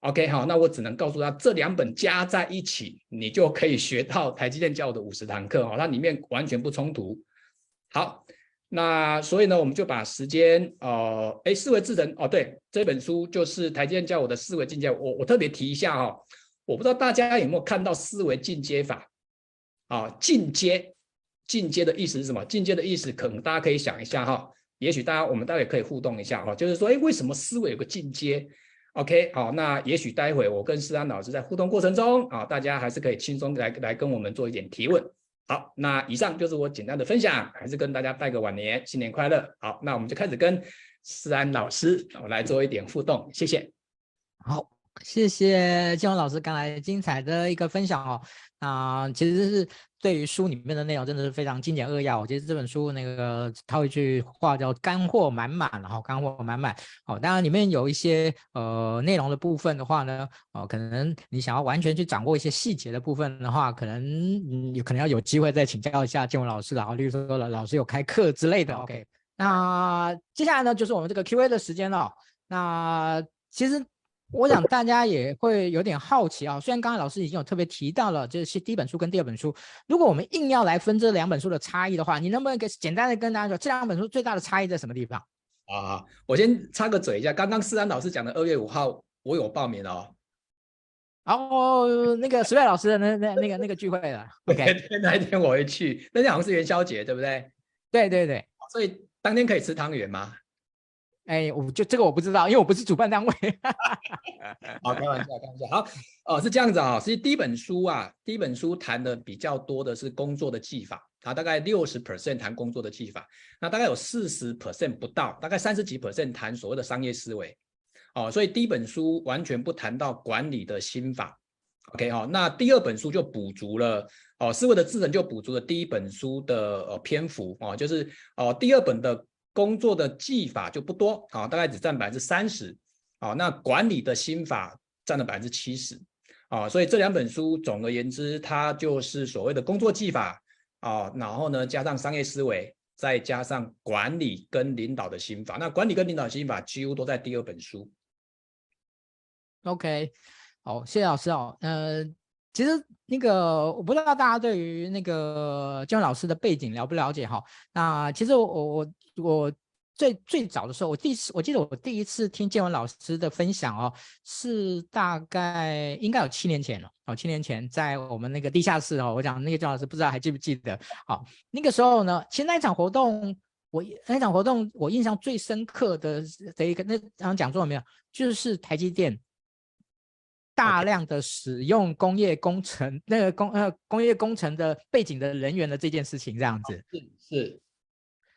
OK，好，那我只能告诉他，这两本加在一起，你就可以学到台积电教我的五十堂课，哦，它里面完全不冲突。好，那所以呢，我们就把时间，呃，哎，思维制程，哦，对，这本书就是台积电教我的思维进阶，我我特别提一下、哦，我不知道大家有没有看到思维进阶法，啊，进阶，进阶的意思是什么？进阶的意思可能大家可以想一下哈，也许大家我们大家可以互动一下哈，就是说，哎，为什么思维有个进阶？OK，好，那也许待会我跟思安老师在互动过程中啊，大家还是可以轻松来来跟我们做一点提问。好，那以上就是我简单的分享，还是跟大家拜个晚年，新年快乐。好，那我们就开始跟思安老师我来做一点互动，谢谢。好，谢谢建宏老师刚才精彩的一个分享哦。啊、呃，其实是对于书里面的内容真的是非常精简扼要。我觉得这本书那个套一句话叫“干货满满”，然后干货满满。哦，当然里面有一些呃内容的部分的话呢，哦，可能你想要完全去掌握一些细节的部分的话，可能你可能要有机会再请教一下建文老师了。然后，例如说老老师有开课之类的。OK，那接下来呢就是我们这个 Q&A 的时间了。那其实。我想大家也会有点好奇啊，虽然刚才老师已经有特别提到了，就是第一本书跟第二本书，如果我们硬要来分这两本书的差异的话，你能不能给简单的跟大家说，这两本书最大的差异在什么地方？啊，我先插个嘴一下，刚刚思安老师讲的二月五号，我有报名哦。哦，那个十位老师的那那那个那个聚会了，OK，那一天我会去，那天好像是元宵节，对不对？对对对，所以当天可以吃汤圆吗？哎，我就这个我不知道，因为我不是主办单位。好，开玩笑，开玩笑。好，哦，是这样子啊、哦。其实第一本书啊，第一本书谈的比较多的是工作的技法，它大概六十 percent 谈工作的技法，那大概有四十 percent 不到，大概三十几 percent 谈所谓的商业思维。哦，所以第一本书完全不谈到管理的心法。OK，好、哦，那第二本书就补足了，哦，思维的智能就补足了第一本书的呃篇幅哦，就是哦第二本的。工作的技法就不多啊，大概只占百分之三十啊。那管理的心法占了百分之七十啊。所以这两本书，总而言之，它就是所谓的工作技法啊。然后呢，加上商业思维，再加上管理跟领导的心法。那管理跟领导的心法几乎都在第二本书。OK，好，谢谢老师哦。呃，其实那个我不知道大家对于那个建文老师的背景了不了解哈？那其实我我。我最最早的时候，我第一次我记得我第一次听建文老师的分享哦，是大概应该有七年前了哦，七年前在我们那个地下室哦，我讲那个建宏老师不知道还记不记得？好，那个时候呢，其实那一场活动，我那一场活动我印象最深刻的这一个那场讲座有没有？就是台积电大量的使用工业工程那个工呃工业工程的背景的人员的这件事情这样子，是是，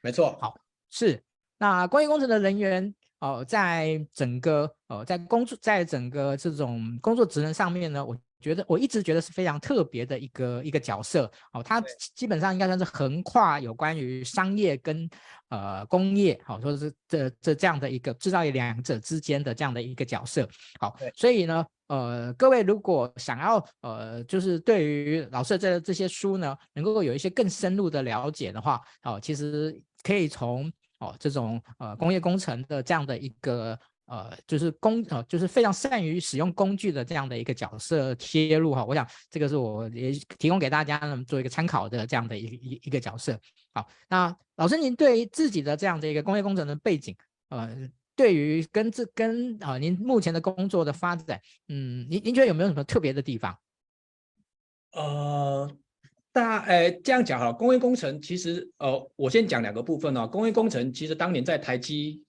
没错，好。是，那工业工程的人员哦，在整个哦，在工作，在整个这种工作职能上面呢，我觉得我一直觉得是非常特别的一个一个角色。哦，它基本上应该算是横跨有关于商业跟呃工业，好，或者是这这这样的一个制造业两者之间的这样的一个角色，好，所以呢，呃，各位如果想要呃，就是对于老师的这这些书呢，能够有一些更深入的了解的话，哦，其实可以从。哦，这种呃工业工程的这样的一个呃，就是工呃，就是非常善于使用工具的这样的一个角色切入哈、我想这个是我也提供给大家呢做一个参考的这样的一个一一个角色。好，那老师您对于自己的这样的一个工业工程的背景，呃，对于跟这跟啊、您目前的工作的发展，嗯，您您觉得有没有什么特别的地方？呃。大呃，这样讲哈，工业工程其实呃，我先讲两个部分哦。工业工程其实当年在台积，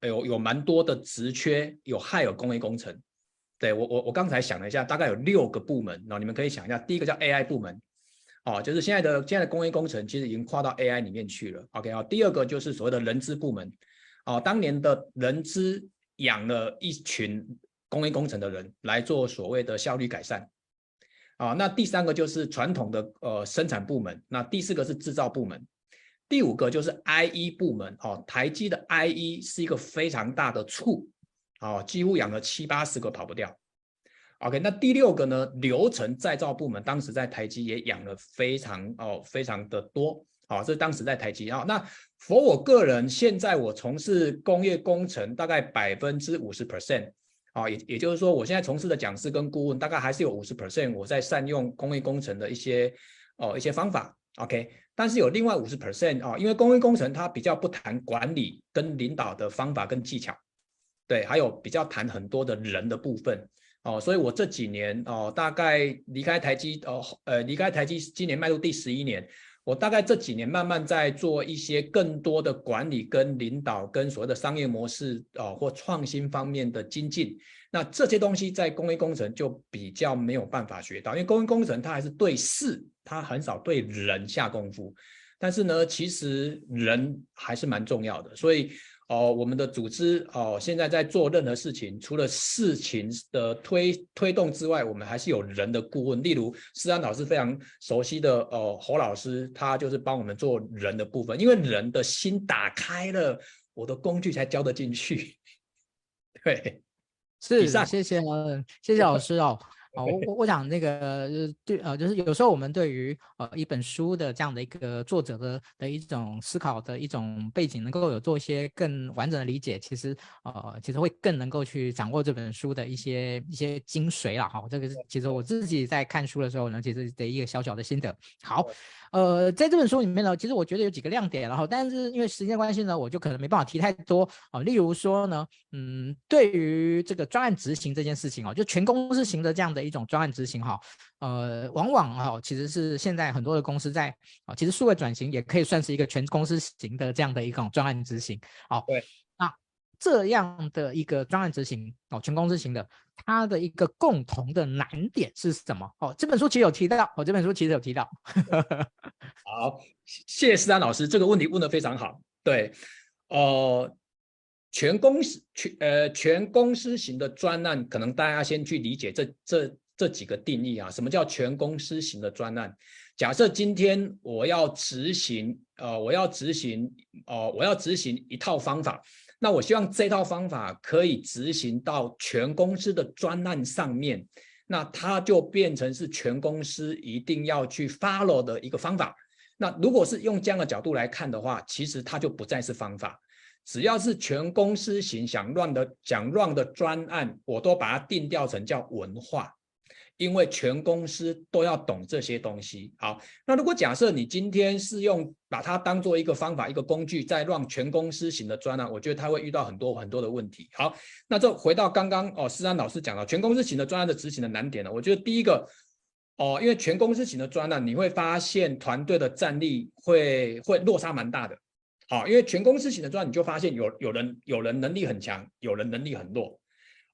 有有蛮多的职缺，有害有工业工程。对我我我刚才想了一下，大概有六个部门，然后你们可以想一下，第一个叫 AI 部门，哦，就是现在的现在的工业工程其实已经跨到 AI 里面去了。OK 啊，第二个就是所谓的人资部门，哦，当年的人资养了一群工业工程的人来做所谓的效率改善。啊，那第三个就是传统的呃生产部门，那第四个是制造部门，第五个就是 IE 部门哦。台积的 IE 是一个非常大的畜，哦，几乎养了七八十个跑不掉。OK，那第六个呢，流程再造部门，当时在台积也养了非常哦非常的多，啊、这是当时在台积啊。那否我个人，现在我从事工业工程大概百分之五十 percent。啊，也也就是说，我现在从事的讲师跟顾问，大概还是有五十 percent 我在善用工业工程的一些哦一些方法，OK。但是有另外五十 percent 啊，因为工业工程它比较不谈管理跟领导的方法跟技巧，对，还有比较谈很多的人的部分哦，所以我这几年哦，大概离开台积哦，呃，离开台积今年迈入第十一年，我大概这几年慢慢在做一些更多的管理跟领导跟所谓的商业模式哦或创新方面的精进，那这些东西在工业工程就比较没有办法学到，因为工业工程它还是对事。它很少对人下功夫，但是呢，其实人还是蛮重要的。所以，哦，我们的组织哦，现在在做任何事情，除了事情的推推动之外，我们还是有人的顾问。例如，思安老师非常熟悉的哦，侯老师，他就是帮我们做人的部分。因为人的心打开了，我的工具才交得进去。对，是，谢谢，谢谢老师哦。哦，我我我想那个对呃，就是有时候我们对于呃一本书的这样的一个作者的的一种思考的一种背景，能够有做一些更完整的理解，其实呃其实会更能够去掌握这本书的一些一些精髓了哈、哦。这个是其实我自己在看书的时候呢，其实的一个小小的心得。好。呃，在这本书里面呢，其实我觉得有几个亮点，然后但是因为时间关系呢，我就可能没办法提太多啊、呃。例如说呢，嗯，对于这个专案执行这件事情哦，就全公司型的这样的一种专案执行哈，呃，往往啊，其实是现在很多的公司在啊，其实数位转型也可以算是一个全公司型的这样的一种专案执行。好，对，那这样的一个专案执行哦，全公司型的。它的一个共同的难点是什么？哦，这本书其实有提到，哦，这本书其实有提到。好，谢谢思丹老师，这个问题问的非常好。对，呃，全公司全呃全公司型的专案，可能大家先去理解这这这几个定义啊。什么叫全公司型的专案？假设今天我要执行，呃，我要执行，哦、我要执行一套方法。那我希望这套方法可以执行到全公司的专案上面，那它就变成是全公司一定要去 follow 的一个方法。那如果是用这样的角度来看的话，其实它就不再是方法。只要是全公司型想乱的想乱的专案，我都把它定调成叫文化。因为全公司都要懂这些东西。好，那如果假设你今天是用把它当做一个方法、一个工具，在乱全公司型的专案，我觉得他会遇到很多很多的问题。好，那就回到刚刚哦，思安老师讲到全公司型的专案的执行的难点呢，我觉得第一个哦，因为全公司型的专案，你会发现团队的战力会会落差蛮大的。好，因为全公司型的专案，你就发现有有人有人能力很强，有人能力很弱。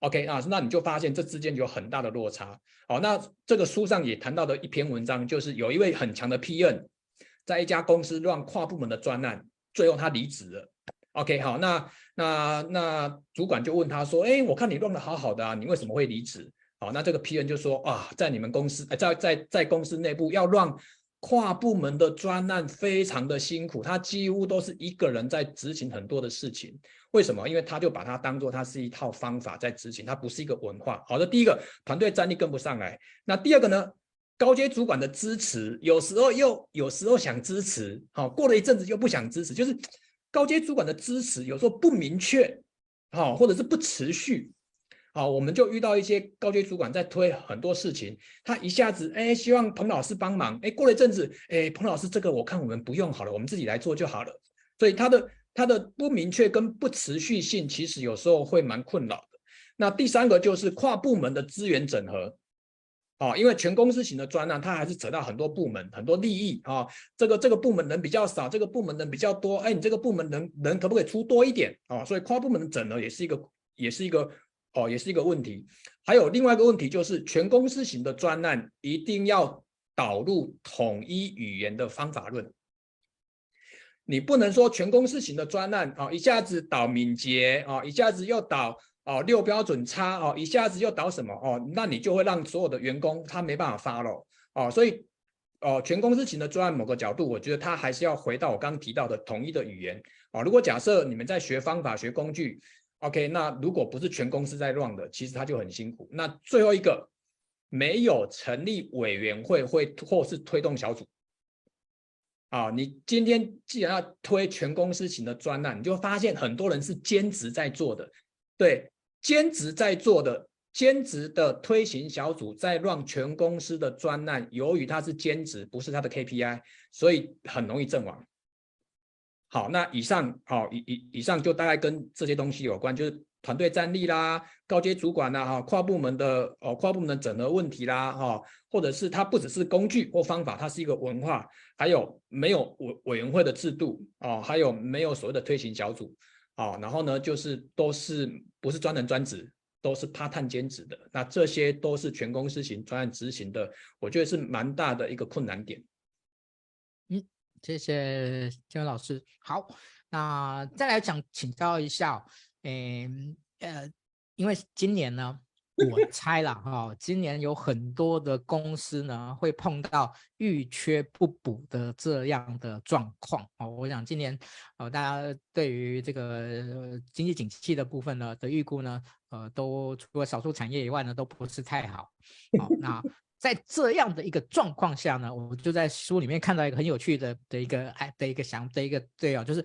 OK 啊，那你就发现这之间有很大的落差。好，那这个书上也谈到的一篇文章，就是有一位很强的 PN，在一家公司让跨部门的专案，最后他离职了。OK，好，那那那主管就问他说：“哎，我看你弄得好好的啊，你为什么会离职？”好，那这个 PN 就说：“啊，在你们公司，在在在公司内部要让。”跨部门的专案非常的辛苦，他几乎都是一个人在执行很多的事情。为什么？因为他就把它当做它是一套方法在执行，它不是一个文化。好的，第一个团队战力跟不上来。那第二个呢？高阶主管的支持有时候又有时候想支持，好，过了一阵子又不想支持，就是高阶主管的支持有时候不明确，好，或者是不持续。好，我们就遇到一些高阶主管在推很多事情，他一下子哎，希望彭老师帮忙，哎，过了一阵子，哎，彭老师这个我看我们不用好了，我们自己来做就好了。所以他的他的不明确跟不持续性，其实有时候会蛮困扰的。那第三个就是跨部门的资源整合，啊，因为全公司型的专案，它还是扯到很多部门很多利益啊，这个这个部门人比较少，这个部门人比较多，哎，你这个部门人人可不可以出多一点啊？所以跨部门的整合也是一个也是一个。哦，也是一个问题。还有另外一个问题，就是全公司型的专案一定要导入统一语言的方法论。你不能说全公司型的专案啊，一下子导敏捷啊，一下子又导哦六标准差哦，一下子又导什么哦，那你就会让所有的员工他没办法 follow 哦。所以哦，全公司型的专案某个角度，我觉得他还是要回到我刚刚提到的统一的语言哦。如果假设你们在学方法、学工具。OK，那如果不是全公司在 run 的，其实他就很辛苦。那最后一个，没有成立委员会会或是推动小组啊。你今天既然要推全公司型的专案，你就发现很多人是兼职在做的。对，兼职在做的兼职的推行小组在让全公司的专案，由于他是兼职，不是他的 KPI，所以很容易阵亡。好，那以上好，以以以上就大概跟这些东西有关，就是团队战力啦、高阶主管啦、哈、跨部门的哦、跨部门的整合问题啦、哈，或者是它不只是工具或方法，它是一个文化，还有没有委委员会的制度哦，还有没有所谓的推行小组啊，然后呢，就是都是不是专人专职，都是 part time 兼职的，那这些都是全公司型专案执行的，我觉得是蛮大的一个困难点。谢谢建文老师。好，那再来想，请教一下，诶，呃，因为今年呢，我 猜了哈、哦，今年有很多的公司呢会碰到遇缺不补的这样的状况哦。我想今年，呃，大家对于这个、呃、经济景气的部分呢的预估呢，呃，都除了少数产业以外呢，都不是太好。好、哦，那。在这样的一个状况下呢，我就在书里面看到一个很有趣的的一个哎的一个想的一个对哦，就是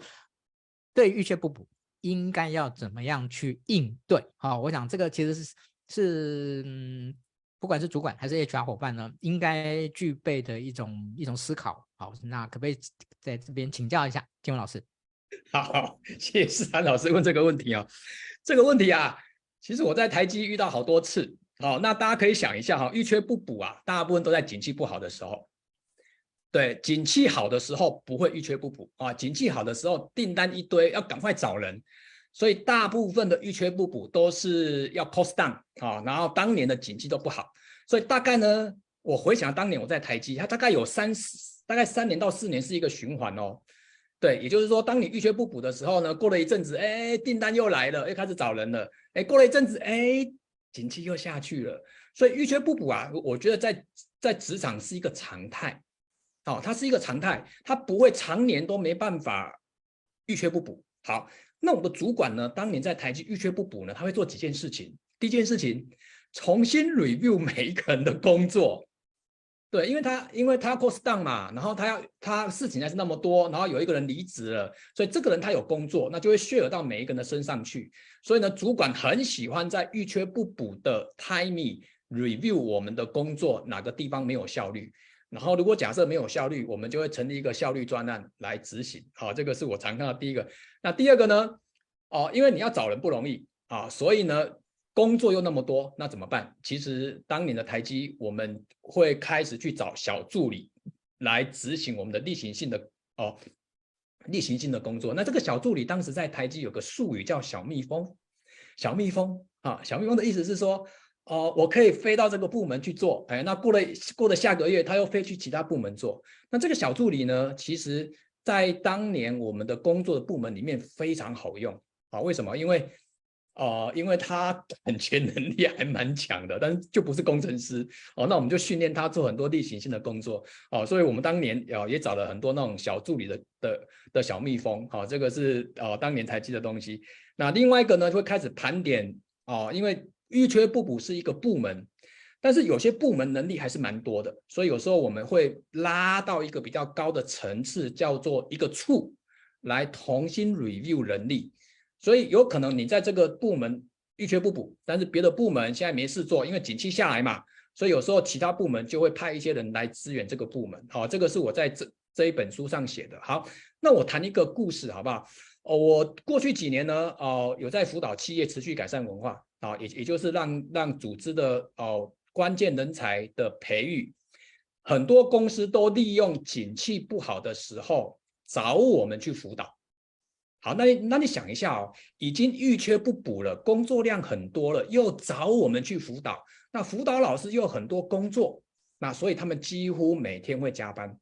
对遇缺不补应该要怎么样去应对？好，我想这个其实是是嗯，不管是主管还是 HR 伙伴呢，应该具备的一种一种思考。好，那可不可以在这边请教一下金文老师？好，谢谢思涵老师问这个问题、哦，这个问题啊，其实我在台积遇到好多次。好，那大家可以想一下哈，遇缺不补啊，大部分都在景气不好的时候。对，景气好的时候不会遇缺不补啊，景气好的时候订单一堆，要赶快找人，所以大部分的遇缺不补都是要 cost down 啊，然后当年的景气都不好，所以大概呢，我回想当年我在台积，它大概有三四，大概三年到四年是一个循环哦。对，也就是说，当你遇缺不补的时候呢，过了一阵子，哎，订单又来了，又开始找人了，哎，过了一阵子，哎。景气又下去了，所以遇缺不补啊，我觉得在在职场是一个常态，哦，它是一个常态，它不会常年都没办法遇缺不补。好，那我们的主管呢，当年在台积遇缺不补呢，他会做几件事情。第一件事情，重新 review 每一个人的工作。对，因为他因为他 cost down 嘛，然后他要他事情还是那么多，然后有一个人离职了，所以这个人他有工作，那就会 share 到每一个人的身上去。所以呢，主管很喜欢在遇缺不补的 timing review 我们的工作哪个地方没有效率，然后如果假设没有效率，我们就会成立一个效率专案来执行。好，这个是我常看到第一个。那第二个呢？哦，因为你要找人不容易啊，所以呢。工作又那么多，那怎么办？其实当年的台积，我们会开始去找小助理来执行我们的例行性的哦，例行性的工作。那这个小助理当时在台积有个术语叫小蜜蜂，小蜜蜂啊，小蜜蜂的意思是说，哦，我可以飞到这个部门去做，哎，那过了过了下个月，他又飞去其他部门做。那这个小助理呢，其实在当年我们的工作的部门里面非常好用啊。为什么？因为、呃，因为他感觉能力还蛮强的，但是就不是工程师哦，那我们就训练他做很多例行性的工作哦，所以我们当年哦也找了很多那种小助理的的的小蜜蜂，好、哦，这个是哦当年才记的东西。那另外一个呢，就会开始盘点哦，因为遇缺不补是一个部门，但是有些部门能力还是蛮多的，所以有时候我们会拉到一个比较高的层次，叫做一个处来重新 review 人力。所以有可能你在这个部门遇缺不补，但是别的部门现在没事做，因为景气下来嘛，所以有时候其他部门就会派一些人来支援这个部门。好，这个是我在这这一本书上写的。好，那我谈一个故事好不好？哦，我过去几年呢，哦，有在辅导企业持续改善文化，啊，也也就是让让组织的哦关键人才的培育，很多公司都利用景气不好的时候找我们去辅导。好，那你那你想一下哦，已经预缺不补了，工作量很多了，又找我们去辅导，那辅导老师又很多工作，那所以他们几乎每天会加班。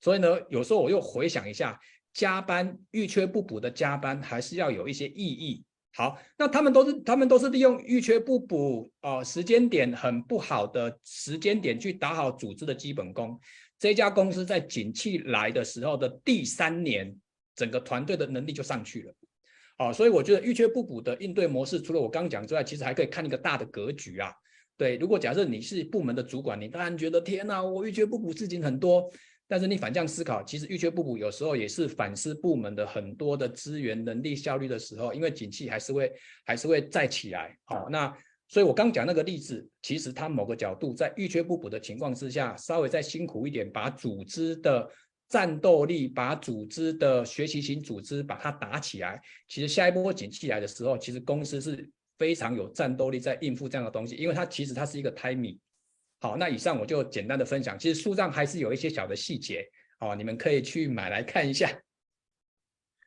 所以呢，有时候我又回想一下，加班预缺不补的加班还是要有一些意义。好，那他们都是他们都是利用预缺不补哦，时间点很不好的时间点去打好组织的基本功。这家公司在景气来的时候的第三年。整个团队的能力就上去了，啊，所以我觉得预缺不补的应对模式，除了我刚讲之外，其实还可以看一个大的格局啊。对，如果假设你是部门的主管，你当然觉得天哪，我预缺不补事情很多，但是你反向思考，其实预缺不补有时候也是反思部门的很多的资源、能力、效率的时候，因为景气还是会还是会再起来。好，那所以我刚讲那个例子，其实它某个角度在预缺不补的情况之下，稍微再辛苦一点，把组织的战斗力，把组织的学习型组织把它打起来，其实下一波景气来的时候，其实公司是非常有战斗力在应付这样的东西，因为它其实它是一个 timing。好，那以上我就简单的分享。其实书上还是有一些小的细节，哦，你们可以去买来看一下。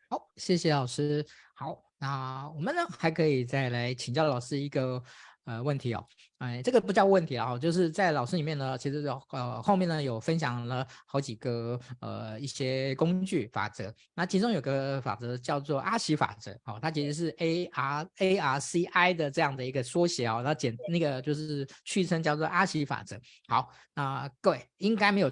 好，谢谢老师。好，那我们呢还可以再来请教老师一个呃问题哦。哎，这个不叫问题啊，就是在老师里面呢，其实有呃后面呢有分享了好几个呃一些工具法则。那其中有个法则叫做阿奇法则，哦，它其实是 A R A R C I 的这样的一个缩写哦，那简那个就是序称叫做阿奇法则。好，那各位应该没有，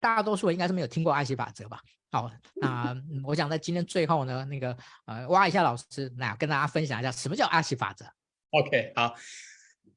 大多数人应该是没有听过阿奇法则吧？好，那我想在今天最后呢，那个呃挖一下老师，那跟大家分享一下什么叫阿奇法则。OK，好。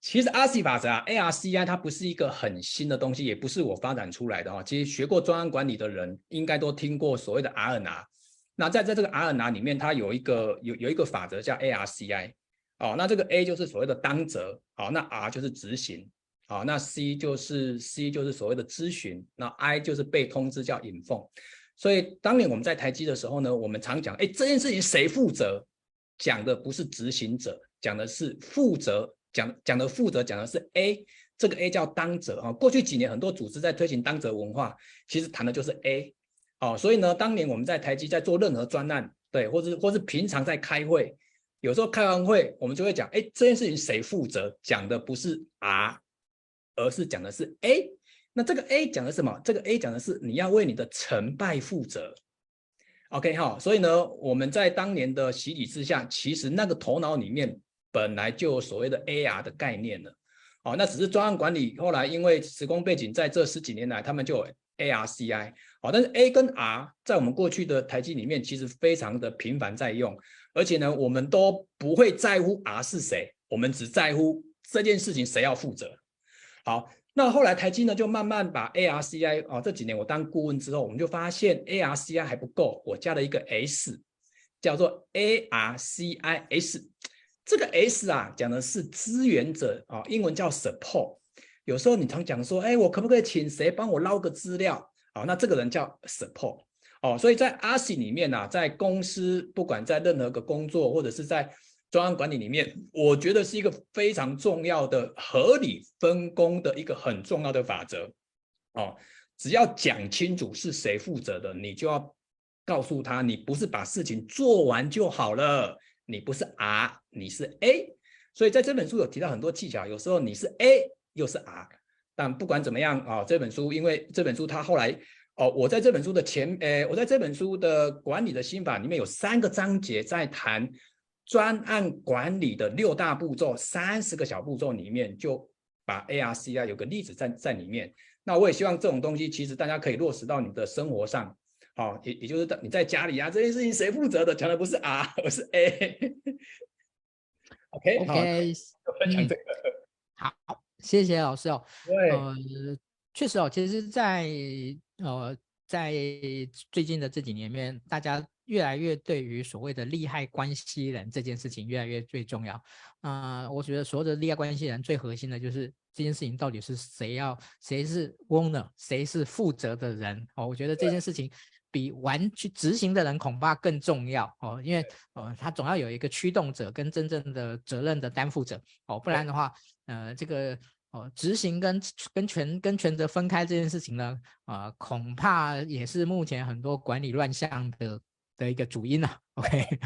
其实 RC 法则啊，ARCI 它不是一个很新的东西，也不是我发展出来的哈。其实学过专案管理的人应该都听过所谓的 R&R。那在在这个 R&R 里面，它有一个有有一个法则叫 ARCI。哦，那这个 A 就是所谓的当责，好，那 R 就是执行，好，那 C 就是 C 就是所谓的咨询，那 I 就是被通知叫 inform。所以当年我们在台积的时候呢，我们常讲，哎，这件事情谁负责？讲的不是执行者，讲的是负责。讲讲的负责讲的是 A，这个 A 叫当责啊。过去几年很多组织在推行当责文化，其实谈的就是 A。哦，所以呢，当年我们在台积在做任何专案，对，或者或是平常在开会，有时候开完会，我们就会讲，哎，这件事情谁负责？讲的不是 R，而是讲的是 A。那这个 A 讲的是什么？这个 A 讲的是你要为你的成败负责。OK 哈，所以呢，我们在当年的洗礼之下，其实那个头脑里面。本来就所谓的 AR 的概念了，哦，那只是专案管理后来因为时空背景，在这十几年来，他们就 ARCI，哦，但是 A 跟 R 在我们过去的台积里面其实非常的频繁在用，而且呢，我们都不会在乎 R 是谁，我们只在乎这件事情谁要负责。好，那后来台积呢就慢慢把 ARCI，哦，这几年我当顾问之后，我们就发现 ARCI 还不够，我加了一个 S，叫做 ARCIS。这个 S 啊，讲的是支援者啊，英文叫 support。有时候你常讲说，哎，我可不可以请谁帮我捞个资料？啊，那这个人叫 support。哦，所以在 RC 里面啊，在公司不管在任何个工作或者是在专案管理里面，我觉得是一个非常重要的合理分工的一个很重要的法则。哦，只要讲清楚是谁负责的，你就要告诉他，你不是把事情做完就好了。你不是 R，你是 A，所以在这本书有提到很多技巧。有时候你是 A 又是 R，但不管怎么样啊、这本书因为这本书它后来哦，我在这本书的前，诶，我在这本书的管理的心法里面有三个章节在谈专案管理的六大步骤，三十个小步骤里面就把 A R C 啊有个例子在在里面。那我也希望这种东西其实大家可以落实到你的生活上。好，也也就是你在家里啊，这件事情谁负责的？讲的不是 R，而是 A。OK，OK，好，分享这个。好，谢谢老师哦。对，呃，确实哦，其实在，在呃，在最近的这几年里面，大家越来越对于所谓的利害关系人这件事情越来越最重要。啊、呃，我觉得所有的利害关系人最核心的就是这件事情到底是谁要，谁是 owner，谁是负责的人哦。我觉得这件事情。比完去执行的人恐怕更重要哦，因为呃，他总要有一个驱动者跟真正的责任的担负者哦，不然的话，呃，这个哦，执行跟跟权跟权责分开这件事情呢，啊、呃，恐怕也是目前很多管理乱象的的一个主因呐、啊。OK，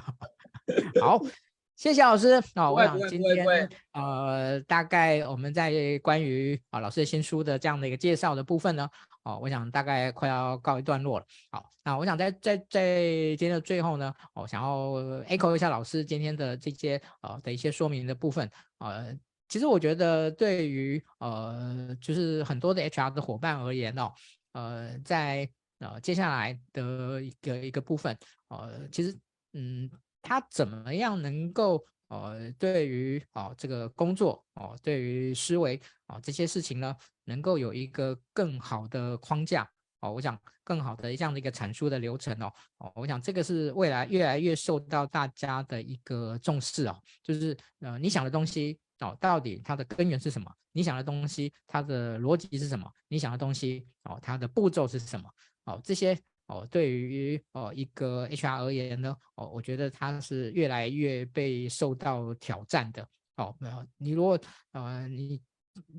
好。谢谢老师啊、哦！我想今天呃，大概我们在关于啊老师的新书的这样的一个介绍的部分呢，哦，我想大概快要告一段落了。好，那我想在在在今天的最后呢，我想要 echo 一下老师今天的这些呃的一些说明的部分。呃，其实我觉得对于呃就是很多的 HR 的伙伴而言哦，呃，在呃接下来的一个一个部分，呃，其实嗯。他怎么样能够呃，对于啊、哦、这个工作哦，对于思维啊、哦、这些事情呢，能够有一个更好的框架哦，我想更好的这样的一个产出的流程哦，哦，我想这个是未来越来越受到大家的一个重视哦，就是呃你想的东西哦，到底它的根源是什么？你想的东西它的逻辑是什么？你想的东西哦，它的步骤是什么？哦，这些哦，对于哦一个 HR 而言呢，哦，我觉得它是越来越被受到挑战的。哦，没有，你如果呃你。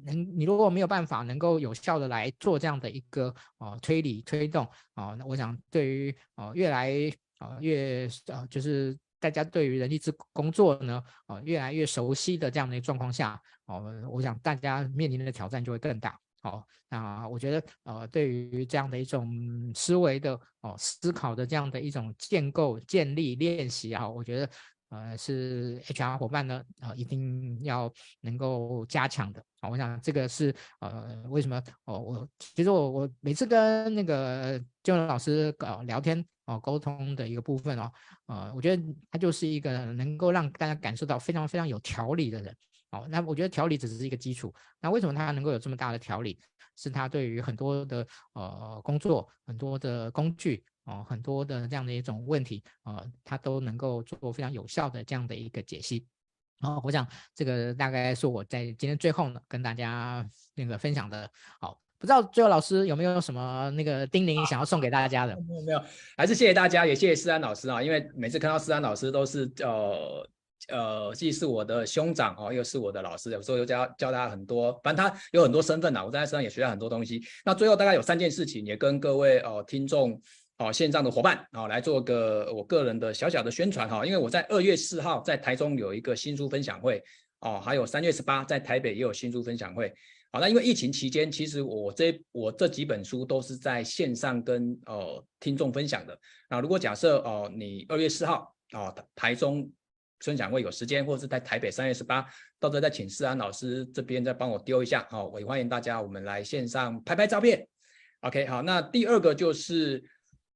能，你如果没有办法能够有效的来做这样的一个呃推理推动啊，那我想对于呃越来呃越呃就是大家对于人力资工作呢呃越来越熟悉的这样的一个状况下哦，我想大家面临的挑战就会更大哦。那我觉得呃对于这样的一种思维的哦思考的这样的一种建构建立练习啊，我觉得。呃，是 HR 伙伴呢，呃，一定要能够加强的啊。我想这个是呃，为什么哦？我其实我我每次跟那个建文老师呃聊天哦，沟通的一个部分哦，呃，我觉得他就是一个能够让大家感受到非常非常有条理的人哦。那我觉得条理只是一个基础，那为什么他能够有这么大的条理？是他对于很多的呃工作，很多的工具。哦，很多的这样的一种问题，呃，他都能够做非常有效的这样的一个解析。哦，我想这个大概是我在今天最后呢跟大家那个分享的。好，不知道最后老师有没有什么那个叮咛想要送给大家的？没有没有，还是谢谢大家，也谢谢思安老师啊，因为每次看到思安老师都是呃呃既是我的兄长哦，又是我的老师，有时候又教教他很多，反正他有很多身份呐，我在他身上也学到很多东西。那最后大概有三件事情，也跟各位、呃、听众。好，线上的伙伴哦，来做个我个人的小小的宣传哈，因为我在二月四号在台中有一个新书分享会哦，还有三月十八在台北也有新书分享会。好，那因为疫情期间，其实我这我这几本书都是在线上跟呃听众分享的。那如果假设哦，你二月四号哦台中分享会有时间，或者是在台北三月十八，到时候再请思安老师这边再帮我丢一下哦，我也欢迎大家我们来线上拍拍照片。OK，好，那第二个就是。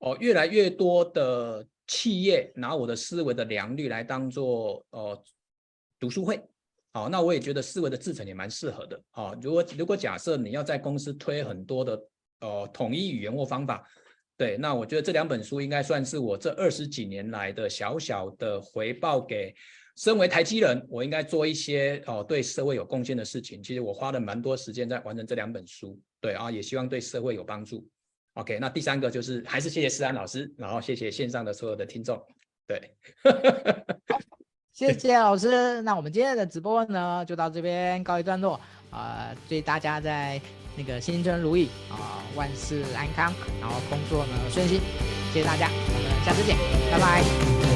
哦，越来越多的企业拿我的思维的良率来当做呃读书会，好，那我也觉得思维的制程也蛮适合的啊。如果如果假设你要在公司推很多的呃统一语言或方法，对，那我觉得这两本书应该算是我这二十几年来的小小的回报，给身为台积人，我应该做一些哦对社会有贡献的事情。其实我花了蛮多时间在完成这两本书，对啊，也希望对社会有帮助。OK，那第三个就是还是谢谢思安老师，然后谢谢线上的所有的听众，对，谢谢老师。那我们今天的直播呢，就到这边告一段落啊，祝、大家在那个新春如意啊、万事安康，然后工作呢顺心，谢谢大家，我们下次见，拜拜。